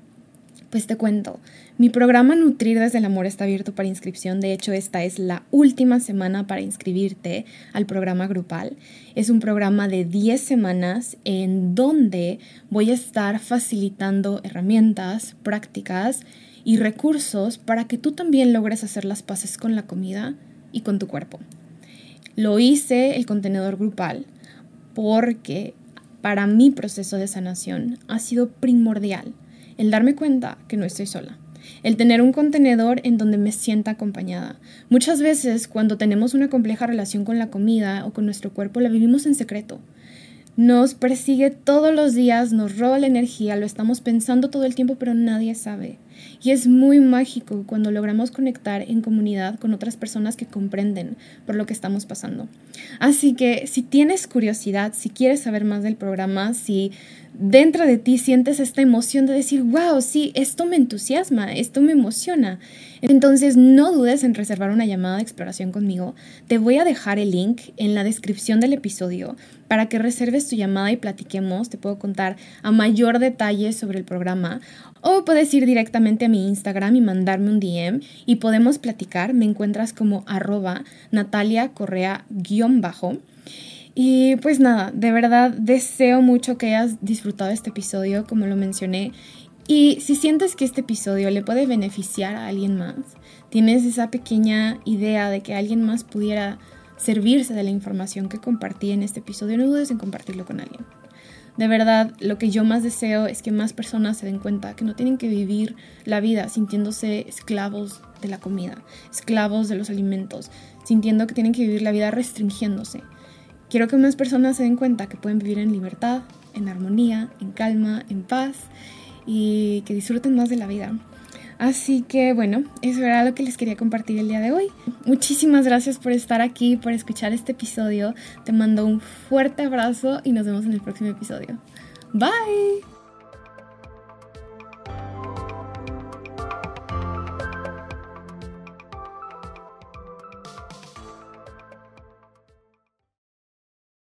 A: pues te cuento, mi programa Nutrir desde el Amor está abierto para inscripción. De hecho, esta es la última semana para inscribirte al programa grupal. Es un programa de 10 semanas en donde voy a estar facilitando herramientas, prácticas y recursos para que tú también logres hacer las paces con la comida y con tu cuerpo. Lo hice el contenedor grupal porque para mi proceso de sanación ha sido primordial el darme cuenta que no estoy sola el tener un contenedor en donde me sienta acompañada. Muchas veces cuando tenemos una compleja relación con la comida o con nuestro cuerpo, la vivimos en secreto. Nos persigue todos los días, nos roba la energía, lo estamos pensando todo el tiempo, pero nadie sabe. Y es muy mágico cuando logramos conectar en comunidad con otras personas que comprenden por lo que estamos pasando. Así que si tienes curiosidad, si quieres saber más del programa, si dentro de ti sientes esta emoción de decir, wow, sí, esto me entusiasma, esto me emociona. Entonces no dudes en reservar una llamada de exploración conmigo. Te voy a dejar el link en la descripción del episodio para que reserves tu llamada y platiquemos. Te puedo contar a mayor detalle sobre el programa. O puedes ir directamente a mi Instagram y mandarme un DM y podemos platicar. Me encuentras como arroba Natalia Correa-bajo. Y pues nada, de verdad deseo mucho que hayas disfrutado este episodio, como lo mencioné. Y si sientes que este episodio le puede beneficiar a alguien más, tienes esa pequeña idea de que alguien más pudiera servirse de la información que compartí en este episodio, no dudes en compartirlo con alguien. De verdad, lo que yo más deseo es que más personas se den cuenta que no tienen que vivir la vida sintiéndose esclavos de la comida, esclavos de los alimentos, sintiendo que tienen que vivir la vida restringiéndose. Quiero que más personas se den cuenta que pueden vivir en libertad, en armonía, en calma, en paz y que disfruten más de la vida. Así que bueno, eso era lo que les quería compartir el día de hoy. Muchísimas gracias por estar aquí, por escuchar este episodio. Te mando un fuerte abrazo y nos vemos en el próximo episodio. Bye.